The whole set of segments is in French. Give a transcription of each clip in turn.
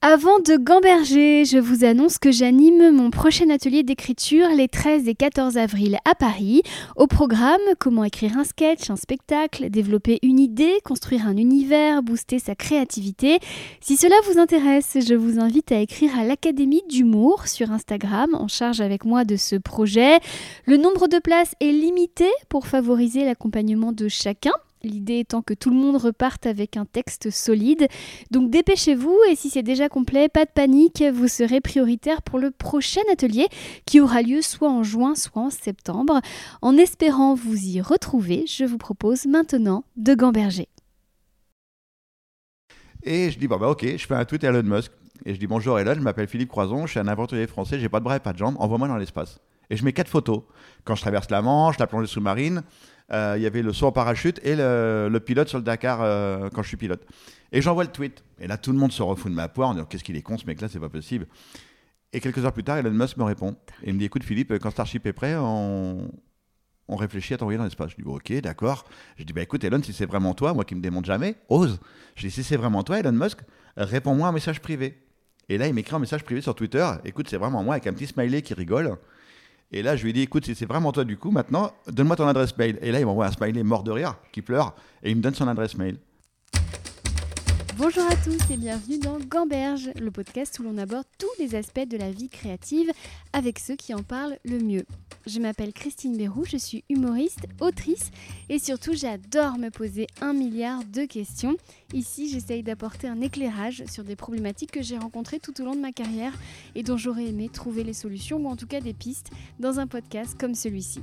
Avant de gamberger, je vous annonce que j'anime mon prochain atelier d'écriture les 13 et 14 avril à Paris. Au programme, comment écrire un sketch, un spectacle, développer une idée, construire un univers, booster sa créativité. Si cela vous intéresse, je vous invite à écrire à l'Académie d'humour sur Instagram en charge avec moi de ce projet. Le nombre de places est limité pour favoriser l'accompagnement de chacun. L'idée étant que tout le monde reparte avec un texte solide. Donc dépêchez-vous et si c'est déjà complet, pas de panique, vous serez prioritaire pour le prochain atelier qui aura lieu soit en juin, soit en septembre. En espérant vous y retrouver, je vous propose maintenant de gamberger. Et je dis, bon bah ok, je fais un tweet à Elon Musk. Et je dis, bonjour Elon, je m'appelle Philippe Croison, je suis un aventurier français, j'ai pas de bras et pas de jambes, envoie-moi dans l'espace. Et je mets quatre photos. Quand je traverse la Manche, la plongée sous-marine, euh, il y avait le saut en parachute et le, pilote sur le Dakar euh, quand je suis pilote. Et j'envoie le tweet. Et là, tout le monde se refout de ma poire en disant Qu'est-ce qu'il est con, ce mec-là, c'est pas possible. Et quelques heures plus tard, Elon Musk me répond. Et il me dit Écoute, Philippe, quand Starship est prêt, on, on réfléchit à t'envoyer dans l'espace. Je dis, ok, d'accord. Je dis, bah écoute, Elon, si c'est vraiment toi, moi qui me démonte jamais, ose. Je dis, si c'est vraiment toi, Elon Musk, réponds-moi un message privé. Et là, il m'écrit un message privé sur Twitter. Écoute, c'est vraiment moi avec un petit smiley qui rigole. Et là, je lui ai dit, écoute, si c'est vraiment toi du coup, maintenant, donne-moi ton adresse mail. Et là, il m'envoie un smiley mort de rire, qui pleure, et il me donne son adresse mail. Bonjour à tous et bienvenue dans Gamberge, le podcast où l'on aborde tous les aspects de la vie créative avec ceux qui en parlent le mieux. Je m'appelle Christine Bérou, je suis humoriste, autrice et surtout j'adore me poser un milliard de questions. Ici, j'essaye d'apporter un éclairage sur des problématiques que j'ai rencontrées tout au long de ma carrière et dont j'aurais aimé trouver les solutions ou en tout cas des pistes dans un podcast comme celui-ci.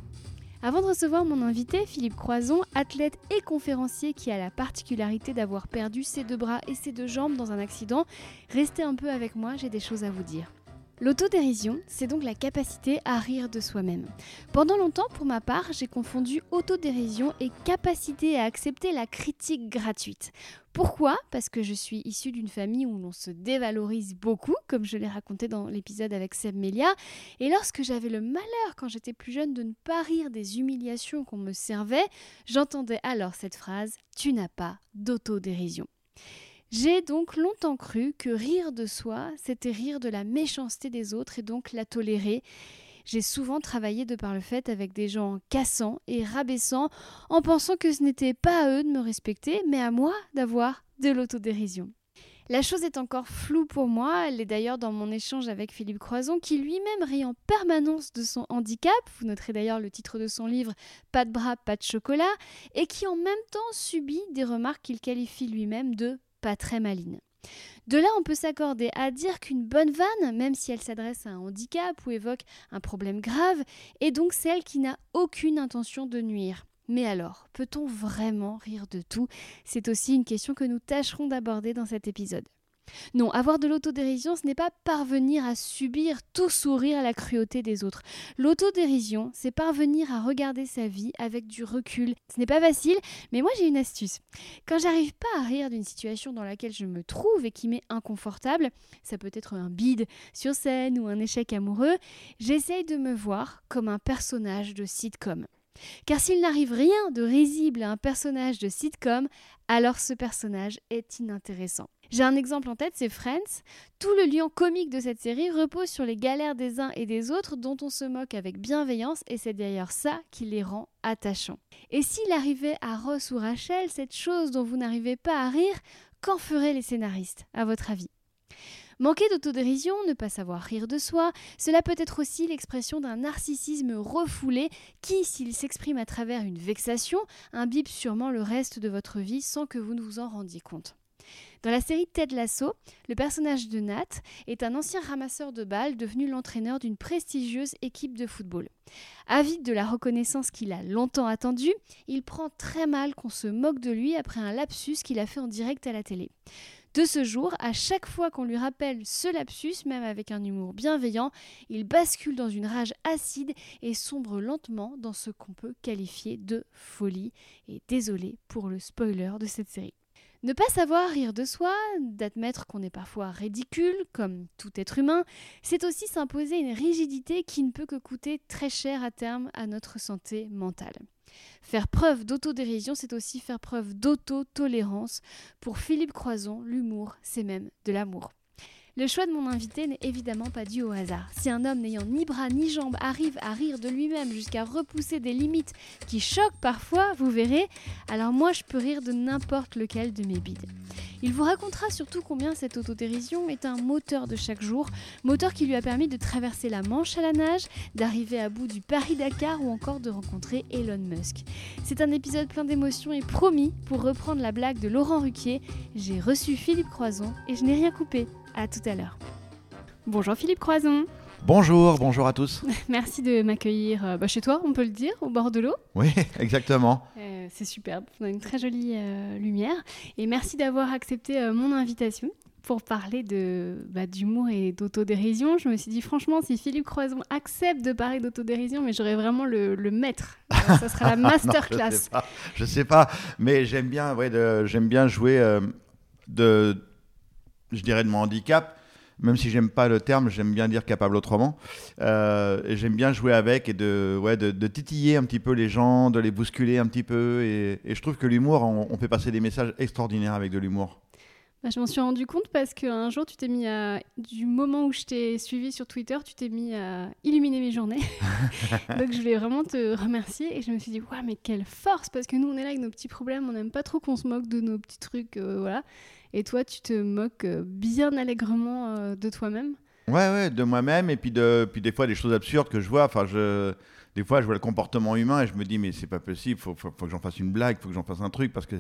Avant de recevoir mon invité, Philippe Croison, athlète et conférencier qui a la particularité d'avoir perdu ses deux bras et ses deux jambes dans un accident, restez un peu avec moi, j'ai des choses à vous dire. L'autodérision, c'est donc la capacité à rire de soi-même. Pendant longtemps, pour ma part, j'ai confondu autodérision et capacité à accepter la critique gratuite. Pourquoi? Parce que je suis issue d'une famille où l'on se dévalorise beaucoup, comme je l'ai raconté dans l'épisode avec Seb Melia. Et lorsque j'avais le malheur, quand j'étais plus jeune, de ne pas rire des humiliations qu'on me servait, j'entendais alors cette phrase Tu n'as pas d'autodérision. J'ai donc longtemps cru que rire de soi, c'était rire de la méchanceté des autres et donc la tolérer. J'ai souvent travaillé de par le fait avec des gens cassants et rabaissants en pensant que ce n'était pas à eux de me respecter, mais à moi d'avoir de l'autodérision. La chose est encore floue pour moi, elle est d'ailleurs dans mon échange avec Philippe Croison qui lui-même rit en permanence de son handicap, vous noterez d'ailleurs le titre de son livre Pas de bras, pas de chocolat, et qui en même temps subit des remarques qu'il qualifie lui-même de pas très maline. De là, on peut s'accorder à dire qu'une bonne vanne, même si elle s'adresse à un handicap ou évoque un problème grave, est donc celle qui n'a aucune intention de nuire. Mais alors, peut-on vraiment rire de tout? C'est aussi une question que nous tâcherons d'aborder dans cet épisode. Non, avoir de l'autodérision, ce n'est pas parvenir à subir tout sourire à la cruauté des autres. L'autodérision, c'est parvenir à regarder sa vie avec du recul. Ce n'est pas facile, mais moi j'ai une astuce. Quand j'arrive pas à rire d'une situation dans laquelle je me trouve et qui m'est inconfortable, ça peut être un bide sur scène ou un échec amoureux, j'essaye de me voir comme un personnage de sitcom. Car s'il n'arrive rien de risible à un personnage de sitcom, alors ce personnage est inintéressant. J'ai un exemple en tête, c'est Friends. Tout le lien comique de cette série repose sur les galères des uns et des autres dont on se moque avec bienveillance et c'est d'ailleurs ça qui les rend attachants. Et s'il arrivait à Ross ou Rachel cette chose dont vous n'arrivez pas à rire, qu'en feraient les scénaristes, à votre avis? Manquer d'autodérision, ne pas savoir rire de soi, cela peut être aussi l'expression d'un narcissisme refoulé qui, s'il s'exprime à travers une vexation, imbibe sûrement le reste de votre vie sans que vous ne vous en rendiez compte. Dans la série Ted Lasso, le personnage de Nat est un ancien ramasseur de balles devenu l'entraîneur d'une prestigieuse équipe de football. Avide de la reconnaissance qu'il a longtemps attendue, il prend très mal qu'on se moque de lui après un lapsus qu'il a fait en direct à la télé. De ce jour, à chaque fois qu'on lui rappelle ce lapsus, même avec un humour bienveillant, il bascule dans une rage acide et sombre lentement dans ce qu'on peut qualifier de folie. Et désolé pour le spoiler de cette série. Ne pas savoir rire de soi, d'admettre qu'on est parfois ridicule, comme tout être humain, c'est aussi s'imposer une rigidité qui ne peut que coûter très cher à terme à notre santé mentale. Faire preuve d'autodérision, c'est aussi faire preuve d'auto-tolérance. Pour Philippe Croison, l'humour, c'est même de l'amour. Le choix de mon invité n'est évidemment pas dû au hasard. Si un homme n'ayant ni bras ni jambes arrive à rire de lui-même jusqu'à repousser des limites qui choquent parfois, vous verrez, alors moi je peux rire de n'importe lequel de mes bides. Il vous racontera surtout combien cette autodérision est un moteur de chaque jour, moteur qui lui a permis de traverser la Manche à la nage, d'arriver à bout du Paris-Dakar ou encore de rencontrer Elon Musk. C'est un épisode plein d'émotions et promis, pour reprendre la blague de Laurent Ruquier, j'ai reçu Philippe Croison et je n'ai rien coupé. À tout à l'heure. Bonjour Philippe Croison. Bonjour, bonjour à tous. Merci de m'accueillir euh, bah, chez toi, on peut le dire, au bord de l'eau. Oui, exactement. Euh, c'est superbe, on a une très jolie euh, lumière. Et merci d'avoir accepté mon invitation pour parler de bah, d'humour et d'autodérision. Je me suis dit franchement, si Philippe Croison accepte de parler d'autodérision, mais j'aurais vraiment le, le maître. Alors, ça sera la Non, masterclass. je sais pas, je sais pas, mais j'aime bien, ouais, j'aime bien jouer de, je dirais de mon handicap, même si j'aime pas le terme, j'aime bien dire capable autrement. Euh, j'aime bien jouer avec et de, ouais, de, de titiller un petit peu les gens, de les bousculer un petit peu. Et, et je trouve que l'humour, on, on fait passer des messages extraordinaires avec de l'humour. Bah, je m'en suis rendu compte parce qu'un jour, tu t'es mis à. Du moment où je t'ai suivi sur Twitter, tu t'es mis à illuminer mes journées. Donc, je voulais vraiment te remercier. Et je me suis dit, ouais, mais quelle force Parce que nous, on est là avec nos petits problèmes. On n'aime pas trop qu'on se moque de nos petits trucs. euh, voilà. Et toi, tu te moques euh, bien allègrement euh, de toi-même? Ouais, ouais, de moi-même et puis, de, puis des fois des choses absurdes que je vois. Enfin, je, des fois, je vois le comportement humain et je me dis, mais c'est pas possible, faut, faut, faut que j'en fasse une blague, faut que j'en fasse un truc parce que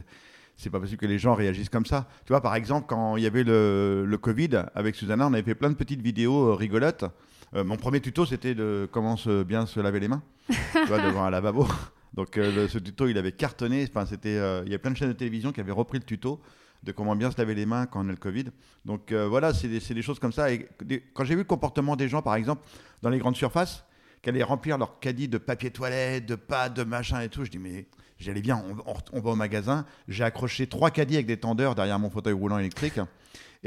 c'est pas possible que les gens réagissent comme ça. Tu vois, par exemple, quand il y avait le, le Covid avec Susanna, on avait fait plein de petites vidéos euh, rigolotes. Mon premier tuto, c'était de comment se, bien se laver les mains, devant un lavabo. Donc, ce tuto, il avait cartonné. Enfin, c'était, il y a plein de chaînes de télévision qui avaient repris le tuto de comment bien se laver les mains quand on a le Covid. Donc euh, voilà, c'est des, choses comme ça. Et quand j'ai vu le comportement des gens, par exemple, dans les grandes surfaces, qui allaient remplir leur caddie de papier toilette, de pâtes, de machin et tout, je dis mais j'allais bien, on va au magasin. J'ai accroché trois caddies avec des tendeurs derrière mon fauteuil roulant électrique.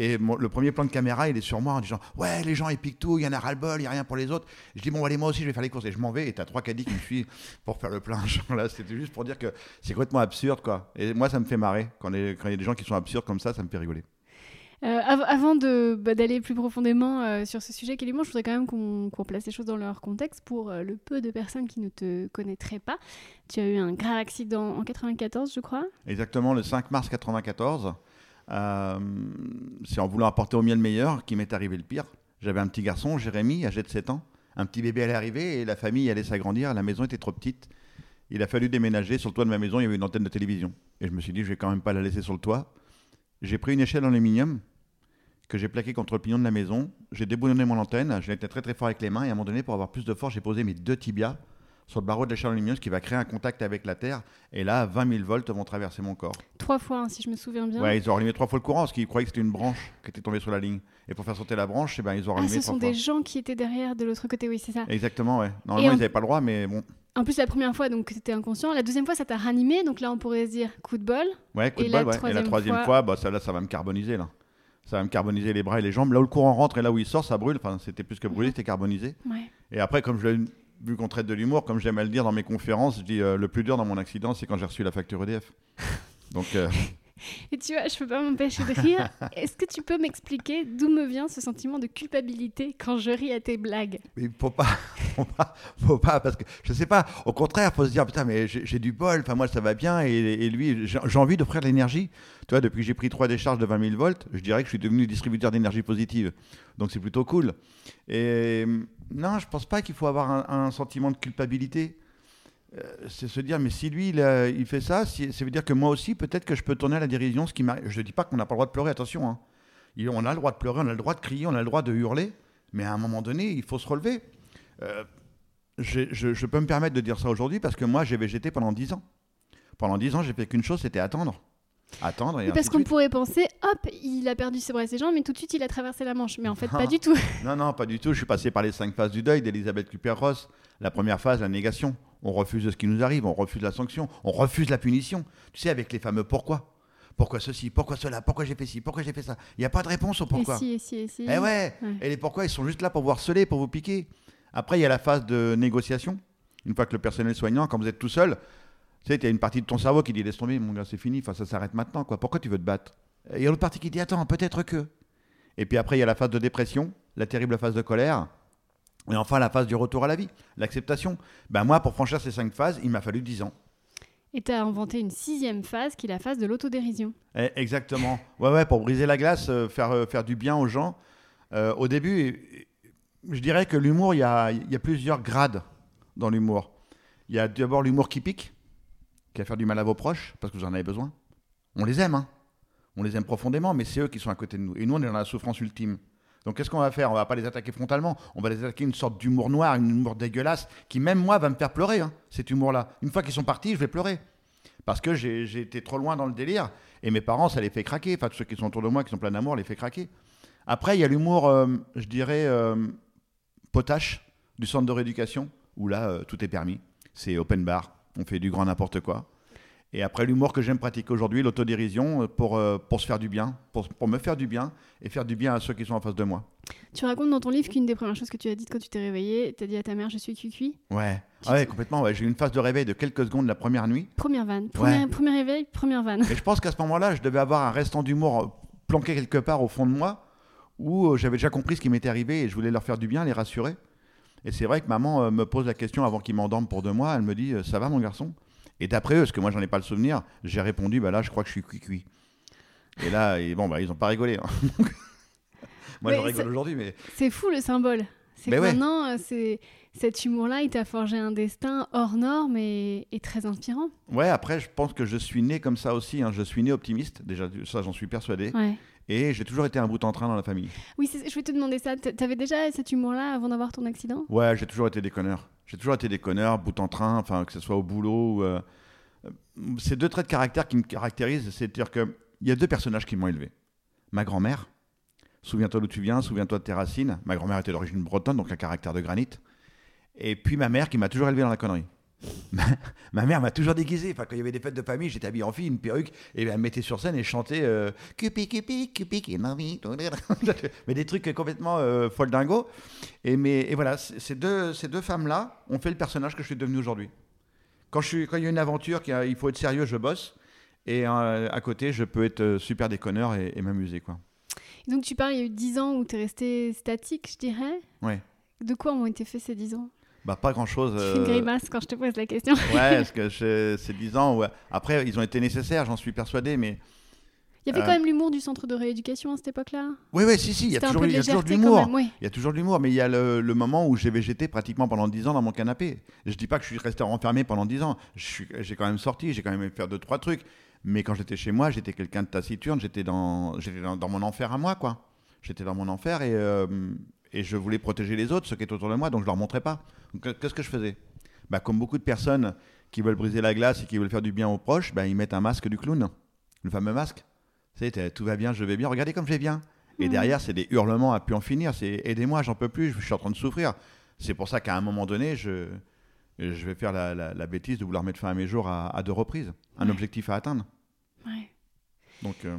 Et mon- le premier plan de caméra, il est sur moi en disant Ouais, les gens ils piquent tout, il y en a ras-le-bol, il n'y a rien pour les autres. Je dis Bon, allez, moi aussi, je vais faire les courses. Et je m'en vais, et t'as trois caddies qui me suivent pour faire le plein. Là, c'était juste pour dire que c'est complètement absurde, quoi. Et moi, ça me fait marrer. Quand il y a des gens qui sont absurdes comme ça, ça me fait rigoler. Euh, av- avant de, bah, d'aller plus profondément euh, sur ce sujet l'humour, je voudrais quand même qu'on, qu'on place les choses dans leur contexte pour euh, le peu de personnes qui ne te connaîtraient pas. Tu as eu un grave accident en 94, je crois. Exactement, le 5 mars 94. Euh, c'est en voulant apporter au mieux le meilleur qui m'est arrivé le pire. J'avais un petit garçon, Jérémy, âgé de 7 ans. Un petit bébé allait arriver et la famille allait s'agrandir. La maison était trop petite. Il a fallu déménager. Sur le toit de ma maison, il y avait une antenne de télévision. Et je me suis dit, je vais quand même pas la laisser sur le toit. J'ai pris une échelle en aluminium que j'ai plaquée contre le pignon de la maison. J'ai déboulonné mon antenne. J'ai été très très fort avec les mains. Et à un moment donné, pour avoir plus de force, j'ai posé mes deux tibias sur le barreau de l'échelle en aluminium, ce qui va créer un contact avec la terre. Et là, 20 000 volts vont traverser mon corps. Trois fois, hein, si je me souviens bien. Ouais, ils ont rallumé trois fois le courant parce qu'ils croyaient que c'était une branche qui était tombée sur la ligne. Et pour faire sauter la branche, eh ben, ils ont ah, rallumé ce trois sont fois. des gens qui étaient derrière de l'autre côté, oui, c'est ça. Exactement, ouais. Normalement, en- ils n'avaient pas le droit, mais bon. En plus, la première fois, donc, c'était inconscient. La deuxième fois, ça t'a ranimé. Donc là, on pourrait se dire coup de bol. Ouais, coup Et de la balle, ouais. Et la troisième fois- fois, bah, ça, là, ça va me carboniser, là. Ça va me carboniser les bras et les jambes. Là où le courant rentre et là où il sort, ça brûle. Enfin, c'était plus que brûlé, c'était carbonisé. Ouais. Et après, comme je l'ai vu qu'on traite de l'humour, comme j'aime à le dire dans mes conférences, je dis euh, le plus dur dans mon accident, c'est quand j'ai reçu la facture EDF. Donc, euh, Et tu vois, je peux pas m'empêcher de rire. Est-ce que tu peux m'expliquer d'où me vient ce sentiment de culpabilité quand je ris à tes blagues? Il faut pas, faut pas, faut pas, parce que je sais pas. Au contraire, faut se dire putain, mais j'ai du bol. Enfin moi ça va bien et, et lui j'ai envie d'offrir de l'énergie. Tu vois, depuis que j'ai pris trois décharges de 20 000 volts, je dirais que je suis devenu distributeur d'énergie positive. Donc c'est plutôt cool. Et non, je pense pas qu'il faut avoir un, un sentiment de culpabilité. Euh, c'est se dire mais si lui il, a- il fait ça, si- ça veut dire que moi aussi peut-être que je peux tourner à la dérision. Ce qui m'arrive. Je dis pas qu'on n'a pas le droit de pleurer. Attention. hein. Il- On a le droit de pleurer, on a le droit de crier, on a le droit de hurler. Mais à un moment donné, il faut se relever. Euh, je, je peux me permettre de dire ça aujourd'hui parce que moi, j'ai végété pendant 10 ans. Pendant 10 ans, j'ai fait qu'une chose, c'était attendre. Attendre et Oui, Parce qu'on pourrait penser, hop, il a perdu ses bras et ses jambes, mais tout de suite il a traversé la Manche. Mais en fait, pas du tout. Non, non, pas du tout. Je suis passé par les cinq phases du deuil d'Elisabeth Küpper-Ross. La première phase, la négation. On refuse ce qui nous arrive, on refuse la sanction, on refuse la punition. Tu sais, avec les fameux pourquoi. Pourquoi ceci, pourquoi cela, pourquoi j'ai fait ci, pourquoi j'ai fait ça. Il n'y a pas de réponse au pourquoi. Et si, et si, et si. Eh ouais. Ouais. Et les pourquoi, ils sont juste là pour vous harceler, pour vous piquer. Après, il y a la phase de négociation. Une fois que le personnel soignant, quand vous êtes tout seul, tu sais, il y a une partie de ton cerveau qui dit laisse tomber, mon gars, c'est fini, enfin, ça s'arrête maintenant. Quoi. Pourquoi tu veux te battre? Et il y a l'autre partie qui dit attends, peut-être que. Et puis après, il y a la phase de dépression, la terrible phase de colère. Et enfin, la phase du retour à la vie, l'acceptation. Ben moi, pour franchir ces cinq phases, il m'a fallu 10 ans. Et tu as inventé une sixième phase qui est la phase de l'autodérision. Eh, exactement. Ouais, ouais, pour briser la glace, euh, faire, euh, faire du bien aux gens. Euh, au début, je dirais que l'humour, il y a, il y a plusieurs grades dans l'humour. Il y a d'abord l'humour qui pique, qui va faire du mal à vos proches, parce que vous en avez besoin. On les aime, hein. On les aime profondément, mais c'est eux qui sont à côté de nous. Et nous, on est dans la souffrance ultime. Donc qu'est-ce qu'on va faire? On va pas les attaquer frontalement, on va les attaquer une sorte d'humour noir, une humour dégueulasse, qui même moi va me faire pleurer, hein, cet humour-là. Une fois qu'ils sont partis, je vais pleurer. Parce que j'ai été trop loin dans le délire, et mes parents, ça les fait craquer. Enfin, ceux qui sont autour de moi, qui sont pleins d'amour, les fait craquer. Après, il y a l'humour, euh, je dirais, euh, potache du centre de rééducation, où là, euh, tout est permis. C'est open bar, on fait du grand n'importe quoi. Et après, l'humour que j'aime pratiquer aujourd'hui, l'autodérision, euh, pour, euh, pour se faire du bien, pour, pour me faire du bien, et faire du bien à ceux qui sont en face de moi. Tu racontes dans ton livre qu'une des premières choses que tu as dites quand tu t'es réveillé, tu as dit à ta mère Je suis cuicui. Ouais, Ah ouais te- complètement. ouais. J'ai eu une phase de réveil de quelques secondes la première nuit. Première vanne. Premier, premier réveil, première vanne. Et je pense qu'à ce moment-là, je devais avoir un restant d'humour euh, planqué quelque part au fond de moi, où j'avais déjà compris ce qui m'était arrivé et je voulais leur faire du bien, les rassurer. Et c'est vrai que maman me pose la question avant qu'ils m'endorment pour deux mois. Elle me dit Ça va, mon garçon? Et d'après eux, parce que moi, j'en ai pas le souvenir, j'ai répondu Bah là, je crois que je suis cuit-cuit. Et là, et bon, bah, ils ont pas rigolé. hein. moi, je rigole aujourd'hui, mais C'est fou le symbole. C'est que ouais. maintenant, euh, c'est cet humour-là, il t'a forgé un destin hors norme et, et très inspirant. ouais, après, je pense que je suis né comme ça aussi. hein. Je suis né optimiste, déjà, ça, j'en suis persuadé. Ouais. Et j'ai toujours été un bout en train dans la famille. Oui, je vais te demander ça. T'avais déjà cet humour-là avant d'avoir ton accident? Ouais, j'ai toujours été déconneur. J'ai toujours été déconneur, bout en train, enfin que ce soit au boulot. Ou, euh, c'est deux traits de caractère qui me caractérisent. C'est-à-dire qu'il y a deux personnages qui m'ont élevé. Ma grand-mère, souviens-toi d'où tu viens, souviens-toi de tes racines. Ma grand-mère était d'origine bretonne, donc un caractère de granit. Et puis ma mère qui m'a toujours élevé dans la connerie. Ma, ma mère m'a toujours déguisé. Enfin, quand il y avait des fêtes de famille, j'étais habillé en fille, une perruque, et elle me mettait sur scène et je chantais euh, Cupi, cupi, cupi, qui mis. Mais des trucs complètement euh, folle dingo. Et, mais, et voilà, ces deux, ces deux femmes-là ont fait le personnage que je suis devenu aujourd'hui. Quand, je suis, quand il y a une aventure, a- il faut être sérieux, je bosse. Et euh, à côté, je peux être euh, super déconneur et, et m'amuser. quoi. Donc tu parles, il y a eu 10 ans où tu es resté statique, je dirais. Ouais. De quoi ont été faits ces 10 ans Bah, pas grand-chose. Tu fais une euh, grimace quand je te pose la question. Ouais, parce que je- c'est 10 ans. ouais. Après, ils ont été nécessaires, j'en suis persuadé. Mais Il y avait Euh. quand même l'humour du centre de rééducation à cette époque-là. oui, oui, si, si, il y a toujours, de l'humour. Il y a toujours de l'humour, mais il y a le, le moment où j'ai végété pratiquement pendant 10 ans dans mon canapé. Je dis pas que je suis resté enfermé pendant 10 ans. J'ai quand même sorti, j'ai quand même fait deux, trois trucs. Mais quand j'étais chez moi, j'étais quelqu'un de taciturne, j'étais dans, dans, dans mon enfer à moi, quoi. J'étais dans mon enfer et, euh, et je voulais protéger les autres, ceux qui étaient autour de moi, donc je leur montrais pas. Qu'est-ce que je faisais? Bah, Comme beaucoup de personnes qui veulent briser la glace et qui veulent faire du bien aux proches, bah, ils mettent un masque du clown, le fameux masque. Tout va bien, je vais bien, regardez comme je vais bien. Et Mhm. derrière, c'est des hurlements à plus en finir. C'est aidez-moi, j'en peux plus, je suis en train de souffrir. C'est pour ça qu'à un moment donné, je, je vais faire la, la- la bêtise de vouloir mettre fin à mes jours à, à deux reprises. Un Ouais. objectif à atteindre. Ouais. Donc, euh,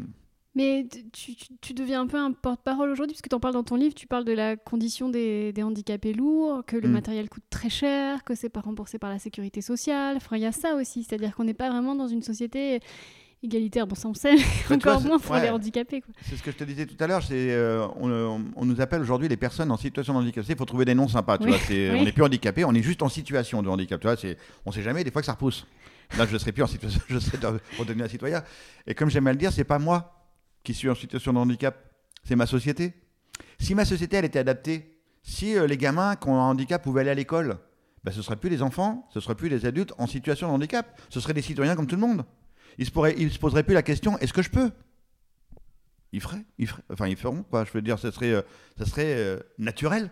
Mais tu, tu- tu deviens un peu un porte-parole aujourd'hui, puisque tu en parles dans ton livre, tu parles de la condition des, des handicapés lourds, que le Mm. matériel coûte très cher, que c'est pas remboursé par la sécurité sociale. Enfin, il y a ça aussi, c'est-à-dire qu'on n'est pas vraiment dans une société égalitaire. Bon, ça on sait, mais vois, encore c'est- moins pour ouais. les handicapés. C'est ce que je te disais tout à l'heure. C'est euh, on, nous appelle aujourd'hui les personnes en situation de handicap. Il faut trouver des noms sympas. Tu Oui, vois, oui. On n'est plus handicapé, on est juste en situation de handicap. Tu vois, on sait jamais. Des fois que ça repousse. Là, je ne serai plus en situation. Je serai redevenir un citoyen. Et comme j'aime à le dire, c'est pas moi qui suis en situation de handicap, c'est ma société. Si ma société était adaptée, si euh, les gamins qui ont un handicap pouvaient aller à l'école, ben, ce ne seraient plus les enfants, ce ne seraient plus les adultes en situation de handicap, ce seraient des citoyens comme tout le monde. Ils se, se poseraient plus la question est-ce que je peux? Ils feraient, ils enfin ils feront quoi. Je veux dire, ce serait, euh, ça euh, naturel.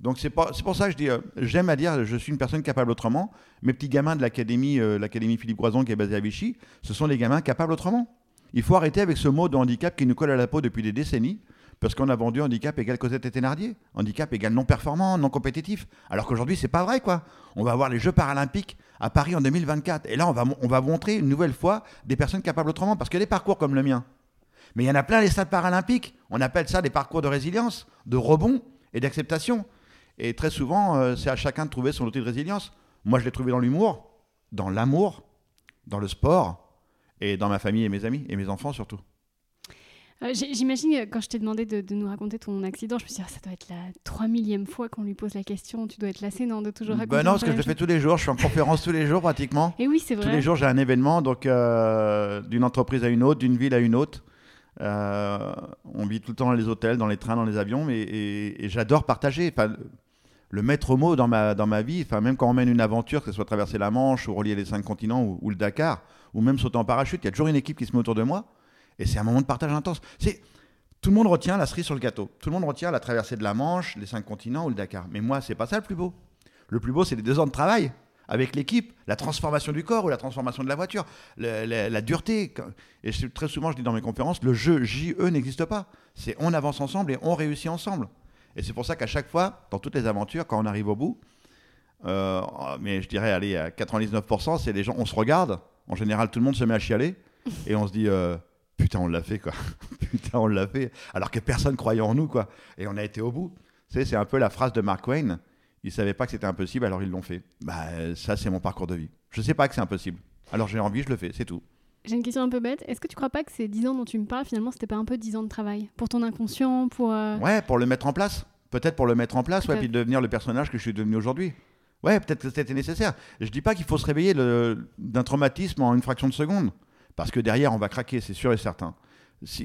Donc c'est pour ça que j'aime à dire, je suis une personne capable autrement. Mes petits gamins de l'académie, l'académie Philippe Groison qui est basée à Vichy, ce sont des gamins capables autrement. Il faut arrêter avec ce mot de handicap qui nous colle à la peau depuis des décennies, parce qu'on a vendu handicap égale Cosette et Thénardier, handicap égale non performant, non compétitif. Alors qu'aujourd'hui, c'est pas vrai, quoi. On va avoir les Jeux paralympiques à Paris en 2024, et là, on va, on va montrer une nouvelle fois des personnes capables autrement, parce que des parcours comme le mien. Mais il y en a plein les stades paralympiques. On appelle ça des parcours de résilience, de rebond et d'acceptation. Et très souvent, euh, c'est à chacun de trouver son outil de résilience. Moi, je l'ai trouvé dans l'humour, dans l'amour, dans le sport et dans ma famille et mes amis et mes enfants surtout. Euh, J'imagine, euh, quand je t'ai demandé de, de nous raconter ton accident, je me suis dit, Ah, ça doit être la 3 millième fois qu'on lui pose la question. Tu dois être lassé, non De toujours raconter Bah non, parce que je le fais tous les jours. Je suis en conférence tous les jours pratiquement. Et oui, c'est Tous vrai. les jours, j'ai un événement, donc euh, d'une entreprise à une autre, d'une ville à une autre. Euh, on vit tout le temps dans les hôtels, dans les trains, dans les avions, mais, et, et j'adore partager. Enfin, le- le maître mot dans ma, dans ma vie, enfin, même quand on mène une aventure, que ce soit traverser la Manche ou relier les cinq continents ou, ou le Dakar, ou même sauter en parachute, il y a toujours une équipe qui se met autour de moi. Et c'est un moment de partage intense. C'est tout le monde retient la cerise sur le gâteau. Tout le monde retient la traversée de la Manche, les cinq continents ou le Dakar. Mais moi, c'est pas ça le plus beau. Le plus beau, c'est les deux ans de travail avec l'équipe, la transformation du corps ou la transformation de la voiture, la, dureté. Et très souvent, je dis dans mes conférences, le jeu JE n'existe pas. C'est on avance ensemble et on réussit ensemble. Et c'est pour ça qu'à chaque fois, dans toutes les aventures, quand on arrive au bout, euh, mais je dirais, allez, à 99%, c'est les gens, on se regarde. En général, tout le monde se met à chialer et on se dit, euh, putain, on l'a fait, quoi. putain, on l'a fait. Alors que personne croyait en nous, quoi. Et on a été au bout. Tu sais, c'est un peu la phrase de Mark Twain. Ils savaient pas que c'était impossible, alors ils l'ont fait. Bah, ça, c'est mon parcours de vie. Je sais pas que c'est impossible. Alors j'ai envie, je le fais, c'est tout. J'ai une question un peu bête. Est-ce que tu crois pas que ces 10 ans dont tu me parles, finalement, c'était pas un peu 10 ans de travail? Pour ton inconscient, pour. euh, Ouais, pour le mettre en place. Peut-être pour le mettre en place, ouais, puis devenir le personnage que je suis devenu aujourd'hui. Ouais, peut-être que c'était nécessaire. Je dis pas qu'il faut se réveiller le- d'un traumatisme en une fraction de seconde. Parce que derrière, on va craquer, c'est sûr et certain. Je,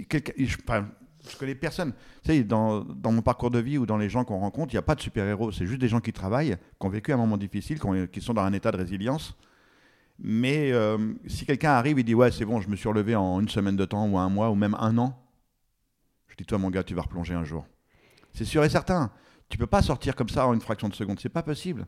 enfin, je connais personne. Tu sais, dans, mon parcours de vie ou dans les gens qu'on rencontre, il n'y a pas de super-héros. C'est juste des gens qui travaillent, qui ont vécu un moment difficile, qui sont dans un état de résilience. Mais euh, si quelqu'un arrive et dit Ouais, c'est bon, je me suis relevé en une semaine de temps, ou un mois, ou même un an, je dis Toi, mon gars, tu vas replonger un jour. C'est sûr et certain. Tu peux pas sortir comme ça en une fraction de seconde. C'est pas possible.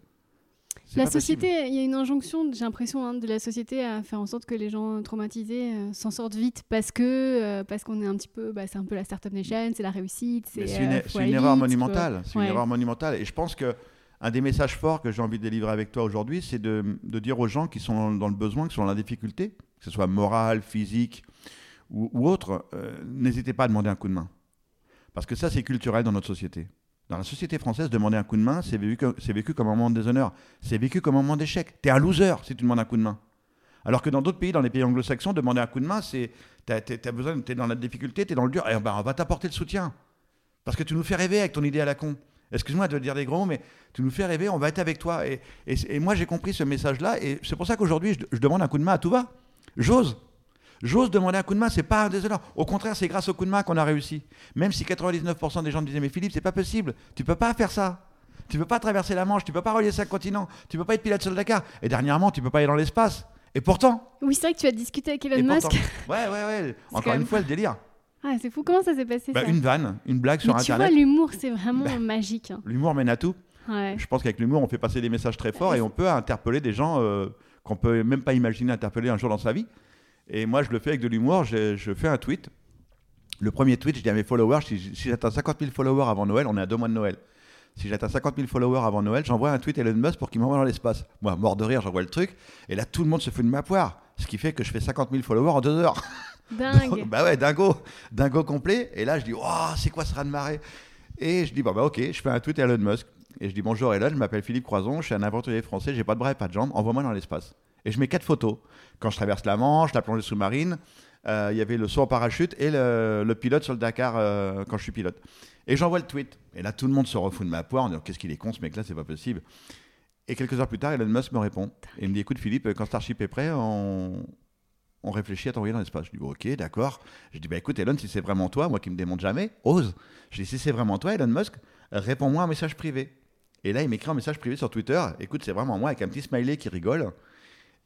La possible. société, il y a une injonction, j'ai l'impression, hein, de la société à faire en sorte que les gens traumatisés euh, s'en sortent vite parce que euh, parce qu'on est un petit peu, bah, c'est un peu la startup nation, c'est la réussite, c'est une, une erreur vite, monumentale. C'est Ouais. une erreur monumentale. Et je pense que un des messages forts que j'ai envie de délivrer avec toi aujourd'hui, c'est de, de dire aux gens qui sont dans le besoin, qui sont dans la difficulté, que ce soit morale, physique ou, ou autre, euh, n'hésitez pas à demander un coup de main. Parce que ça, c'est culturel dans notre société. Dans la société française, demander un coup de main, c'est vécu, comme un moment de déshonneur. C'est vécu comme un moment d'échec. T'es un loser si tu demandes un coup de main. Alors que dans d'autres pays, dans les pays anglo-saxons, demander un coup de main, c'est t'as, t'as besoin, t'es dans la difficulté, t'es dans le dur, et ben, on va t'apporter le soutien. Parce que tu nous fais rêver avec ton idée à la con. Excuse-moi de dire des gros mots, mais tu nous fais rêver, on va être avec toi. Et, moi, j'ai compris ce message-là, et c'est pour ça qu'aujourd'hui, je, je demande un coup de main à tout va. J'ose. J'ose demander un coup de main, c'est pas un déshonneur. Au contraire, c'est grâce au coup de main qu'on a réussi. Même si 99% des gens me disaient, mais Philippe, c'est pas possible, tu peux pas faire ça. Tu peux pas traverser la Manche, tu peux pas relier cinq continents, tu peux pas être pilote sur le Dakar. Et dernièrement, tu peux pas aller dans l'espace. Et pourtant, Oui, c'est vrai que tu as discuté avec Elon Musk. pourtant. Ouais, ouais, ouais. Encore une même- fois, le délire. Ah, c'est fou. Comment ça s'est passé Bah, ça une vanne, une blague sur Mais tu Internet. vois, l'humour, c'est vraiment Bah. magique. hein. L'humour mène à tout. Ouais. Je pense qu'avec l'humour, on fait passer des messages très forts et on peut interpeller des gens euh, qu'on peut même pas imaginer interpeller un jour dans sa vie. Et moi, je le fais avec de l'humour. Je, je fais un tweet. Le premier tweet, je dis à mes followers si, si j'atteins 50 000 followers avant Noël, on est à deux mois de Noël. Si j'atteins 50 000 followers avant Noël, j'envoie un tweet à Elon Musk pour qu'il m'envoie dans l'espace. Moi, mort de rire, j'envoie le truc. Et là, tout le monde se fout de ma poire. Ce qui fait que je fais 50 000 followers en deux heures. Dingue. Donc, bah ouais, dingo, dingo complet. Et là, je dis, Waouh, c'est quoi ce raz de marée? Et je dis, bon, bah ok, je fais un tweet à Elon Musk. Et je dis, bonjour Elon, je m'appelle Philippe Croison, je suis un aventurier français, j'ai pas de bras et pas de jambes, envoie-moi dans l'espace. Et je mets quatre photos. Quand je traverse la Manche, la plongée sous-marine, euh, il y avait le saut en parachute et le, pilote sur le Dakar euh, quand je suis pilote. Et j'envoie le tweet. Et là, tout le monde se refout de ma poire en disant, qu'est-ce qu'il est con ce mec-là, c'est pas possible. Et quelques heures plus tard, Elon Musk me répond. Il me dit, écoute Philippe, quand Starship est prêt, on, on réfléchit à t'envoyer dans l'espace. Je dis, ok, d'accord. Je dis, bah écoute, Elon, si c'est vraiment toi, moi qui me démonte jamais, ose. Je dis, si c'est vraiment toi, Elon Musk, réponds-moi un message privé. Et là, il m'écrit un message privé sur Twitter, écoute, c'est vraiment moi, avec un petit smiley qui rigole.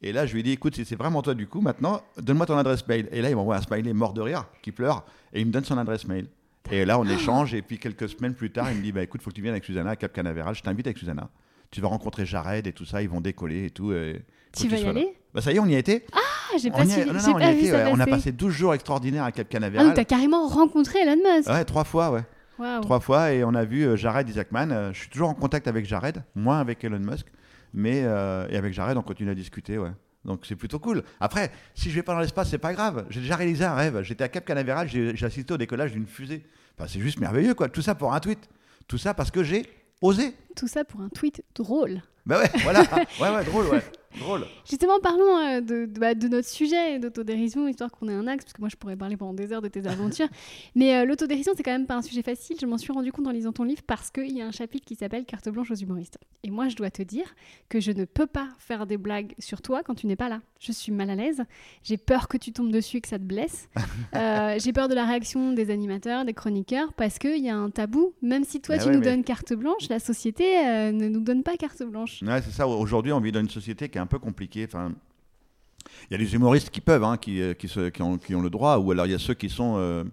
Et là, je lui ai dit, écoute, si c'est vraiment toi, du coup, maintenant, donne-moi ton adresse mail. Et là, il m'envoie un smiley mort de rire, qui pleure, et il me donne son adresse mail. Et là, on échange, et puis quelques semaines plus tard, il me dit, bah écoute, faut que tu viennes avec Susanna à Cap Canaveral, je t'invite avec Susanna. Tu vas rencontrer Jared et tout ça, ils vont décoller et tout. et Tu vas y là. aller? Bah ça y est, on y a été. Ah, j'ai pas suivi, non, on pas a vu été, ça ouais. On a passer. passé 12 jours extraordinaires à Cap Ah, Canaveral. donc t'as carrément rencontré Elon Musk. ouais, trois fois, ouais. Trois fois, et on a vu euh, Jared Isaacman. Euh, je suis toujours en contact avec Jared, moins avec Elon Musk, mais euh, et avec Jared, on continue à discuter, ouais. Donc c'est plutôt cool. Après, si je vais pas dans l'espace, c'est pas grave. J'ai déjà réalisé un rêve. J'étais à Cap Canaveral, j'ai j'ai assisté au décollage d'une fusée. Enfin, c'est juste merveilleux, quoi. Tout ça pour un tweet. Tout ça parce que j'ai osé. Tout ça pour un tweet drôle. Bah ouais, voilà. ouais, ouais, drôle, ouais. Drôle. Justement, parlons euh, de, de, bah, de notre sujet d'autodérision, histoire qu'on ait un axe, parce que moi je pourrais parler pendant des heures de tes aventures. Mais euh, l'autodérision, c'est quand même pas un sujet facile. Je m'en suis rendu compte en lisant ton livre parce qu'il y a un chapitre qui s'appelle Carte blanche aux humoristes. Et moi, je dois te dire que je ne peux pas faire des blagues sur toi quand tu n'es pas là. Je suis mal à l'aise. J'ai peur que tu tombes dessus et que ça te blesse. Euh, J'ai peur de la réaction des animateurs, des chroniqueurs, parce qu'il y a un tabou. Même si toi, Bah tu ouais, nous mais- donnes carte blanche, la société ne nous donne pas carte blanche. Ouais, c'est ça. Aujourd'hui, on vit dans une société qui est un peu compliquée. Enfin, il y a des humoristes qui peuvent, hein, qui, euh, qui, se- qui ont, qui ont le droit, ou alors il y a ceux qui sont, euh,